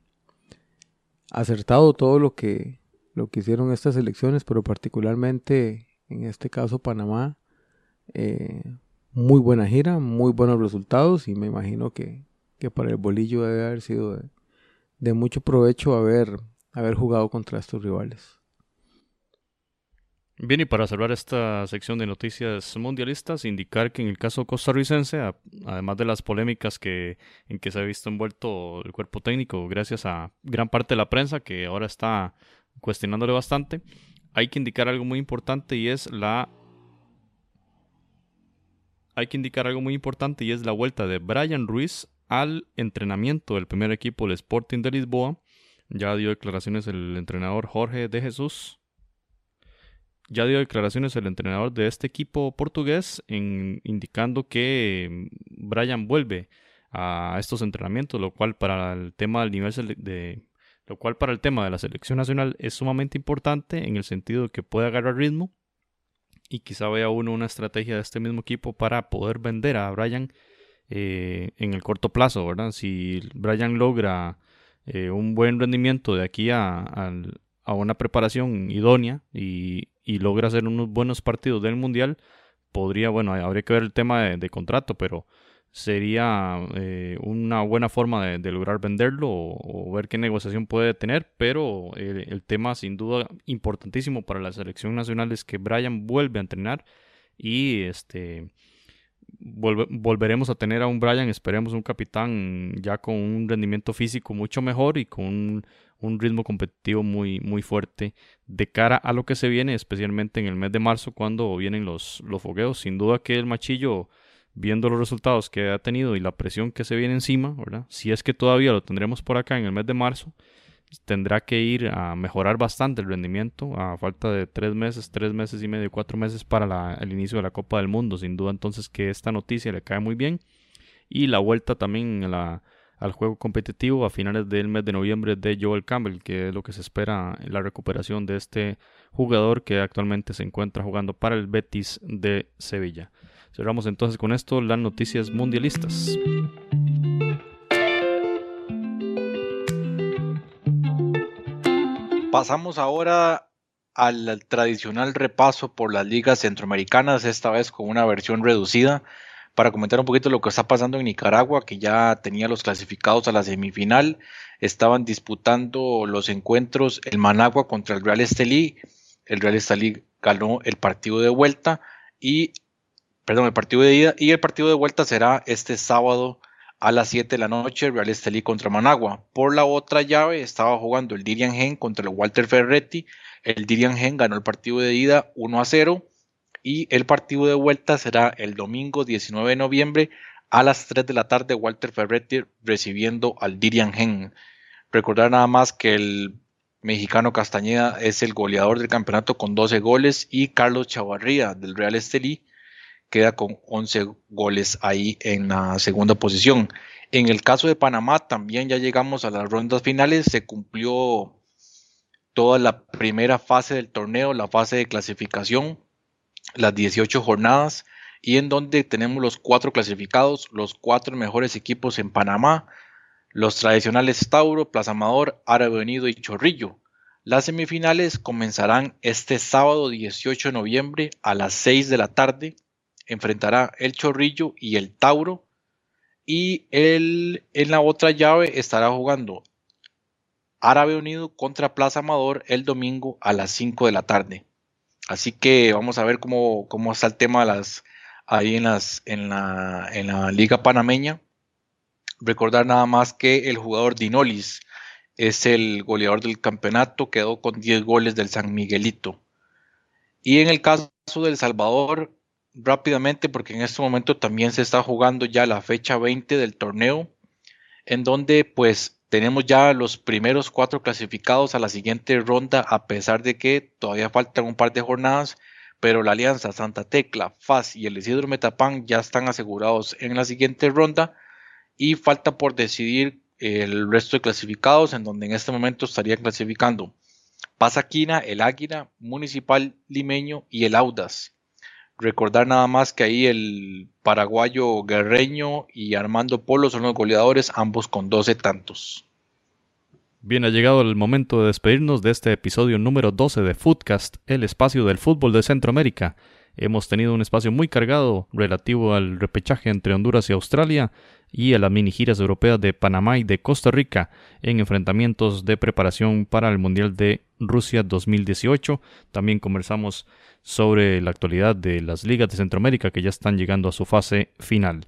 acertado todo lo que, lo que hicieron estas elecciones, pero particularmente en este caso Panamá, eh, muy buena gira, muy buenos resultados y me imagino que, para el bolillo debe haber sido de, de mucho provecho haber, haber jugado contra estos rivales. Bien, y para cerrar esta sección de noticias mundialistas, indicar que en el caso costarricense, además de las polémicas que, en que se ha visto envuelto el cuerpo técnico, gracias a gran parte de la prensa que ahora está cuestionándole bastante, hay que indicar algo muy importante y es la hay que indicar algo muy importante y es la vuelta de Brian Ruiz al entrenamiento del primer equipo del Sporting de Lisboa. Ya dio declaraciones el entrenador Jorge de Jesús ya dio declaraciones el entrenador de este equipo portugués indicando que mm, Brian vuelve a estos entrenamientos, lo cual para el tema del nivel de lo cual para el tema de la selección nacional es sumamente importante en el sentido de que puede agarrar ritmo y quizá vea uno una estrategia de este mismo equipo para poder vender a Brian eh, en el corto plazo, ¿verdad? Si Brian logra eh, un buen rendimiento de aquí a una preparación idónea y, y logra hacer unos buenos partidos del Mundial, podría, bueno, habría que ver el tema de, contrato, pero sería eh, una buena forma de, lograr venderlo o, ver qué negociación puede tener, pero el tema sin duda importantísimo para la selección nacional es que Brian vuelve a entrenar y este volveremos a tener a un Brian, esperemos un capitán ya con un rendimiento físico mucho mejor y con un, ritmo competitivo muy, muy fuerte de cara a lo que se viene, especialmente en el mes de marzo cuando vienen los, los fogueos. Sin duda que el machillo, viendo los resultados que ha tenido y la presión que se viene encima. Si es que todavía lo tendremos por acá en el mes de marzo, tendrá que ir a mejorar bastante el rendimiento a falta de tres meses, tres meses y medio, cuatro meses para el inicio de la Copa del Mundo. Sin duda entonces que esta noticia le cae muy bien. Y la vuelta también al juego competitivo a finales del mes de noviembre de Joel Campbell, que es lo que se espera en la recuperación de este jugador que actualmente se encuentra jugando para el Betis de Sevilla. Cerramos entonces con esto las noticias mundialistas. Pasamos ahora al tradicional repaso por las ligas centroamericanas, esta vez con una versión reducida, para comentar un poquito lo que está pasando en Nicaragua, que ya tenía los clasificados a la semifinal, estaban disputando los encuentros el Managua contra el Real Estelí, el Real Estelí ganó el partido de vuelta y, perdón, el partido de ida y el partido de vuelta será este sábado a las 7 de la noche Real Estelí contra Managua. Por la otra llave estaba jugando el Dirian Gen contra el Walter Ferretti. El Dirian Gen ganó el partido de ida 1 a 0 y el partido de vuelta será el domingo 19 de noviembre a las 3 de la tarde Walter Ferretti recibiendo al Dirian Gen. Recordar nada más que el mexicano Castañeda es el goleador del campeonato con 12 goles y Carlos Chavarría del Real Estelí queda con 11 goles ahí en la segunda posición. En el caso de Panamá también ya llegamos a las rondas finales, se cumplió toda la primera fase del torneo, la fase de clasificación, las 18 jornadas y en donde tenemos los cuatro clasificados, los cuatro mejores equipos en Panamá, los tradicionales Tauro, Plaza Amador, Árabe Unido y Chorrillo. Las semifinales comenzarán este sábado 18 de noviembre a las 6 de la tarde enfrentará el Chorrillo y el Tauro. Y él en la otra llave estará jugando Árabe Unido contra Plaza Amador el domingo a las 5 de la tarde. Así que vamos a ver cómo, cómo está el tema ahí en, las, en, la, en la Liga Panameña. Recordar nada más que el jugador Dinolis es el goleador del campeonato, quedó con 10 goles del San Miguelito. Y en el caso del Salvador, rápidamente porque en este momento también se está jugando ya la fecha 20 del torneo, en donde pues tenemos ya los primeros cuatro clasificados a la siguiente ronda, a pesar de que todavía faltan un par de jornadas, pero la Alianza Santa Tecla, FAS y el Isidro Metapán ya están asegurados en la siguiente ronda y falta por decidir el resto de clasificados, en donde en este momento estarían clasificando Pasaquina, el Águila, Municipal Limeño y el Audas. Recordar nada más que ahí el paraguayo Guerreño y Armando Polo son los goleadores, ambos con 12 tantos. Bien, ha llegado el momento de despedirnos de este episodio número 12 de Footcast, el espacio del fútbol de Centroamérica. Hemos tenido un espacio muy cargado relativo al repechaje entre Honduras y Australia y a las mini giras europeas de Panamá y de Costa Rica en enfrentamientos de preparación para el Mundial de Rusia 2018. También conversamos sobre la actualidad de las ligas de Centroamérica que ya están llegando a su fase final.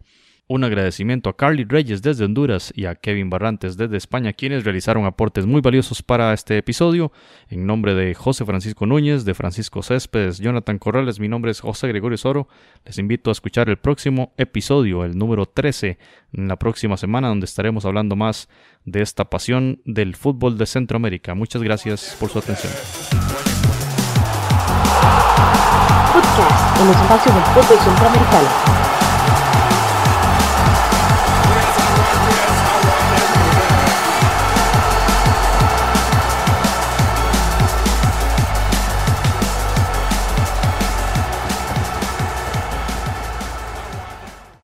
Un agradecimiento a Carly Reyes desde Honduras y a Kevin Barrantes desde España, quienes realizaron aportes muy valiosos para este episodio. En nombre de José Francisco Núñez, de Francisco Céspedes, Jonathan Corrales, mi nombre es José Gregorio Soro. Les invito a escuchar el próximo episodio, el número 13, en la próxima semana, donde estaremos hablando más de esta pasión del fútbol de Centroamérica. Muchas gracias por su atención. Podcast, el espacio del fútbol centroamericano.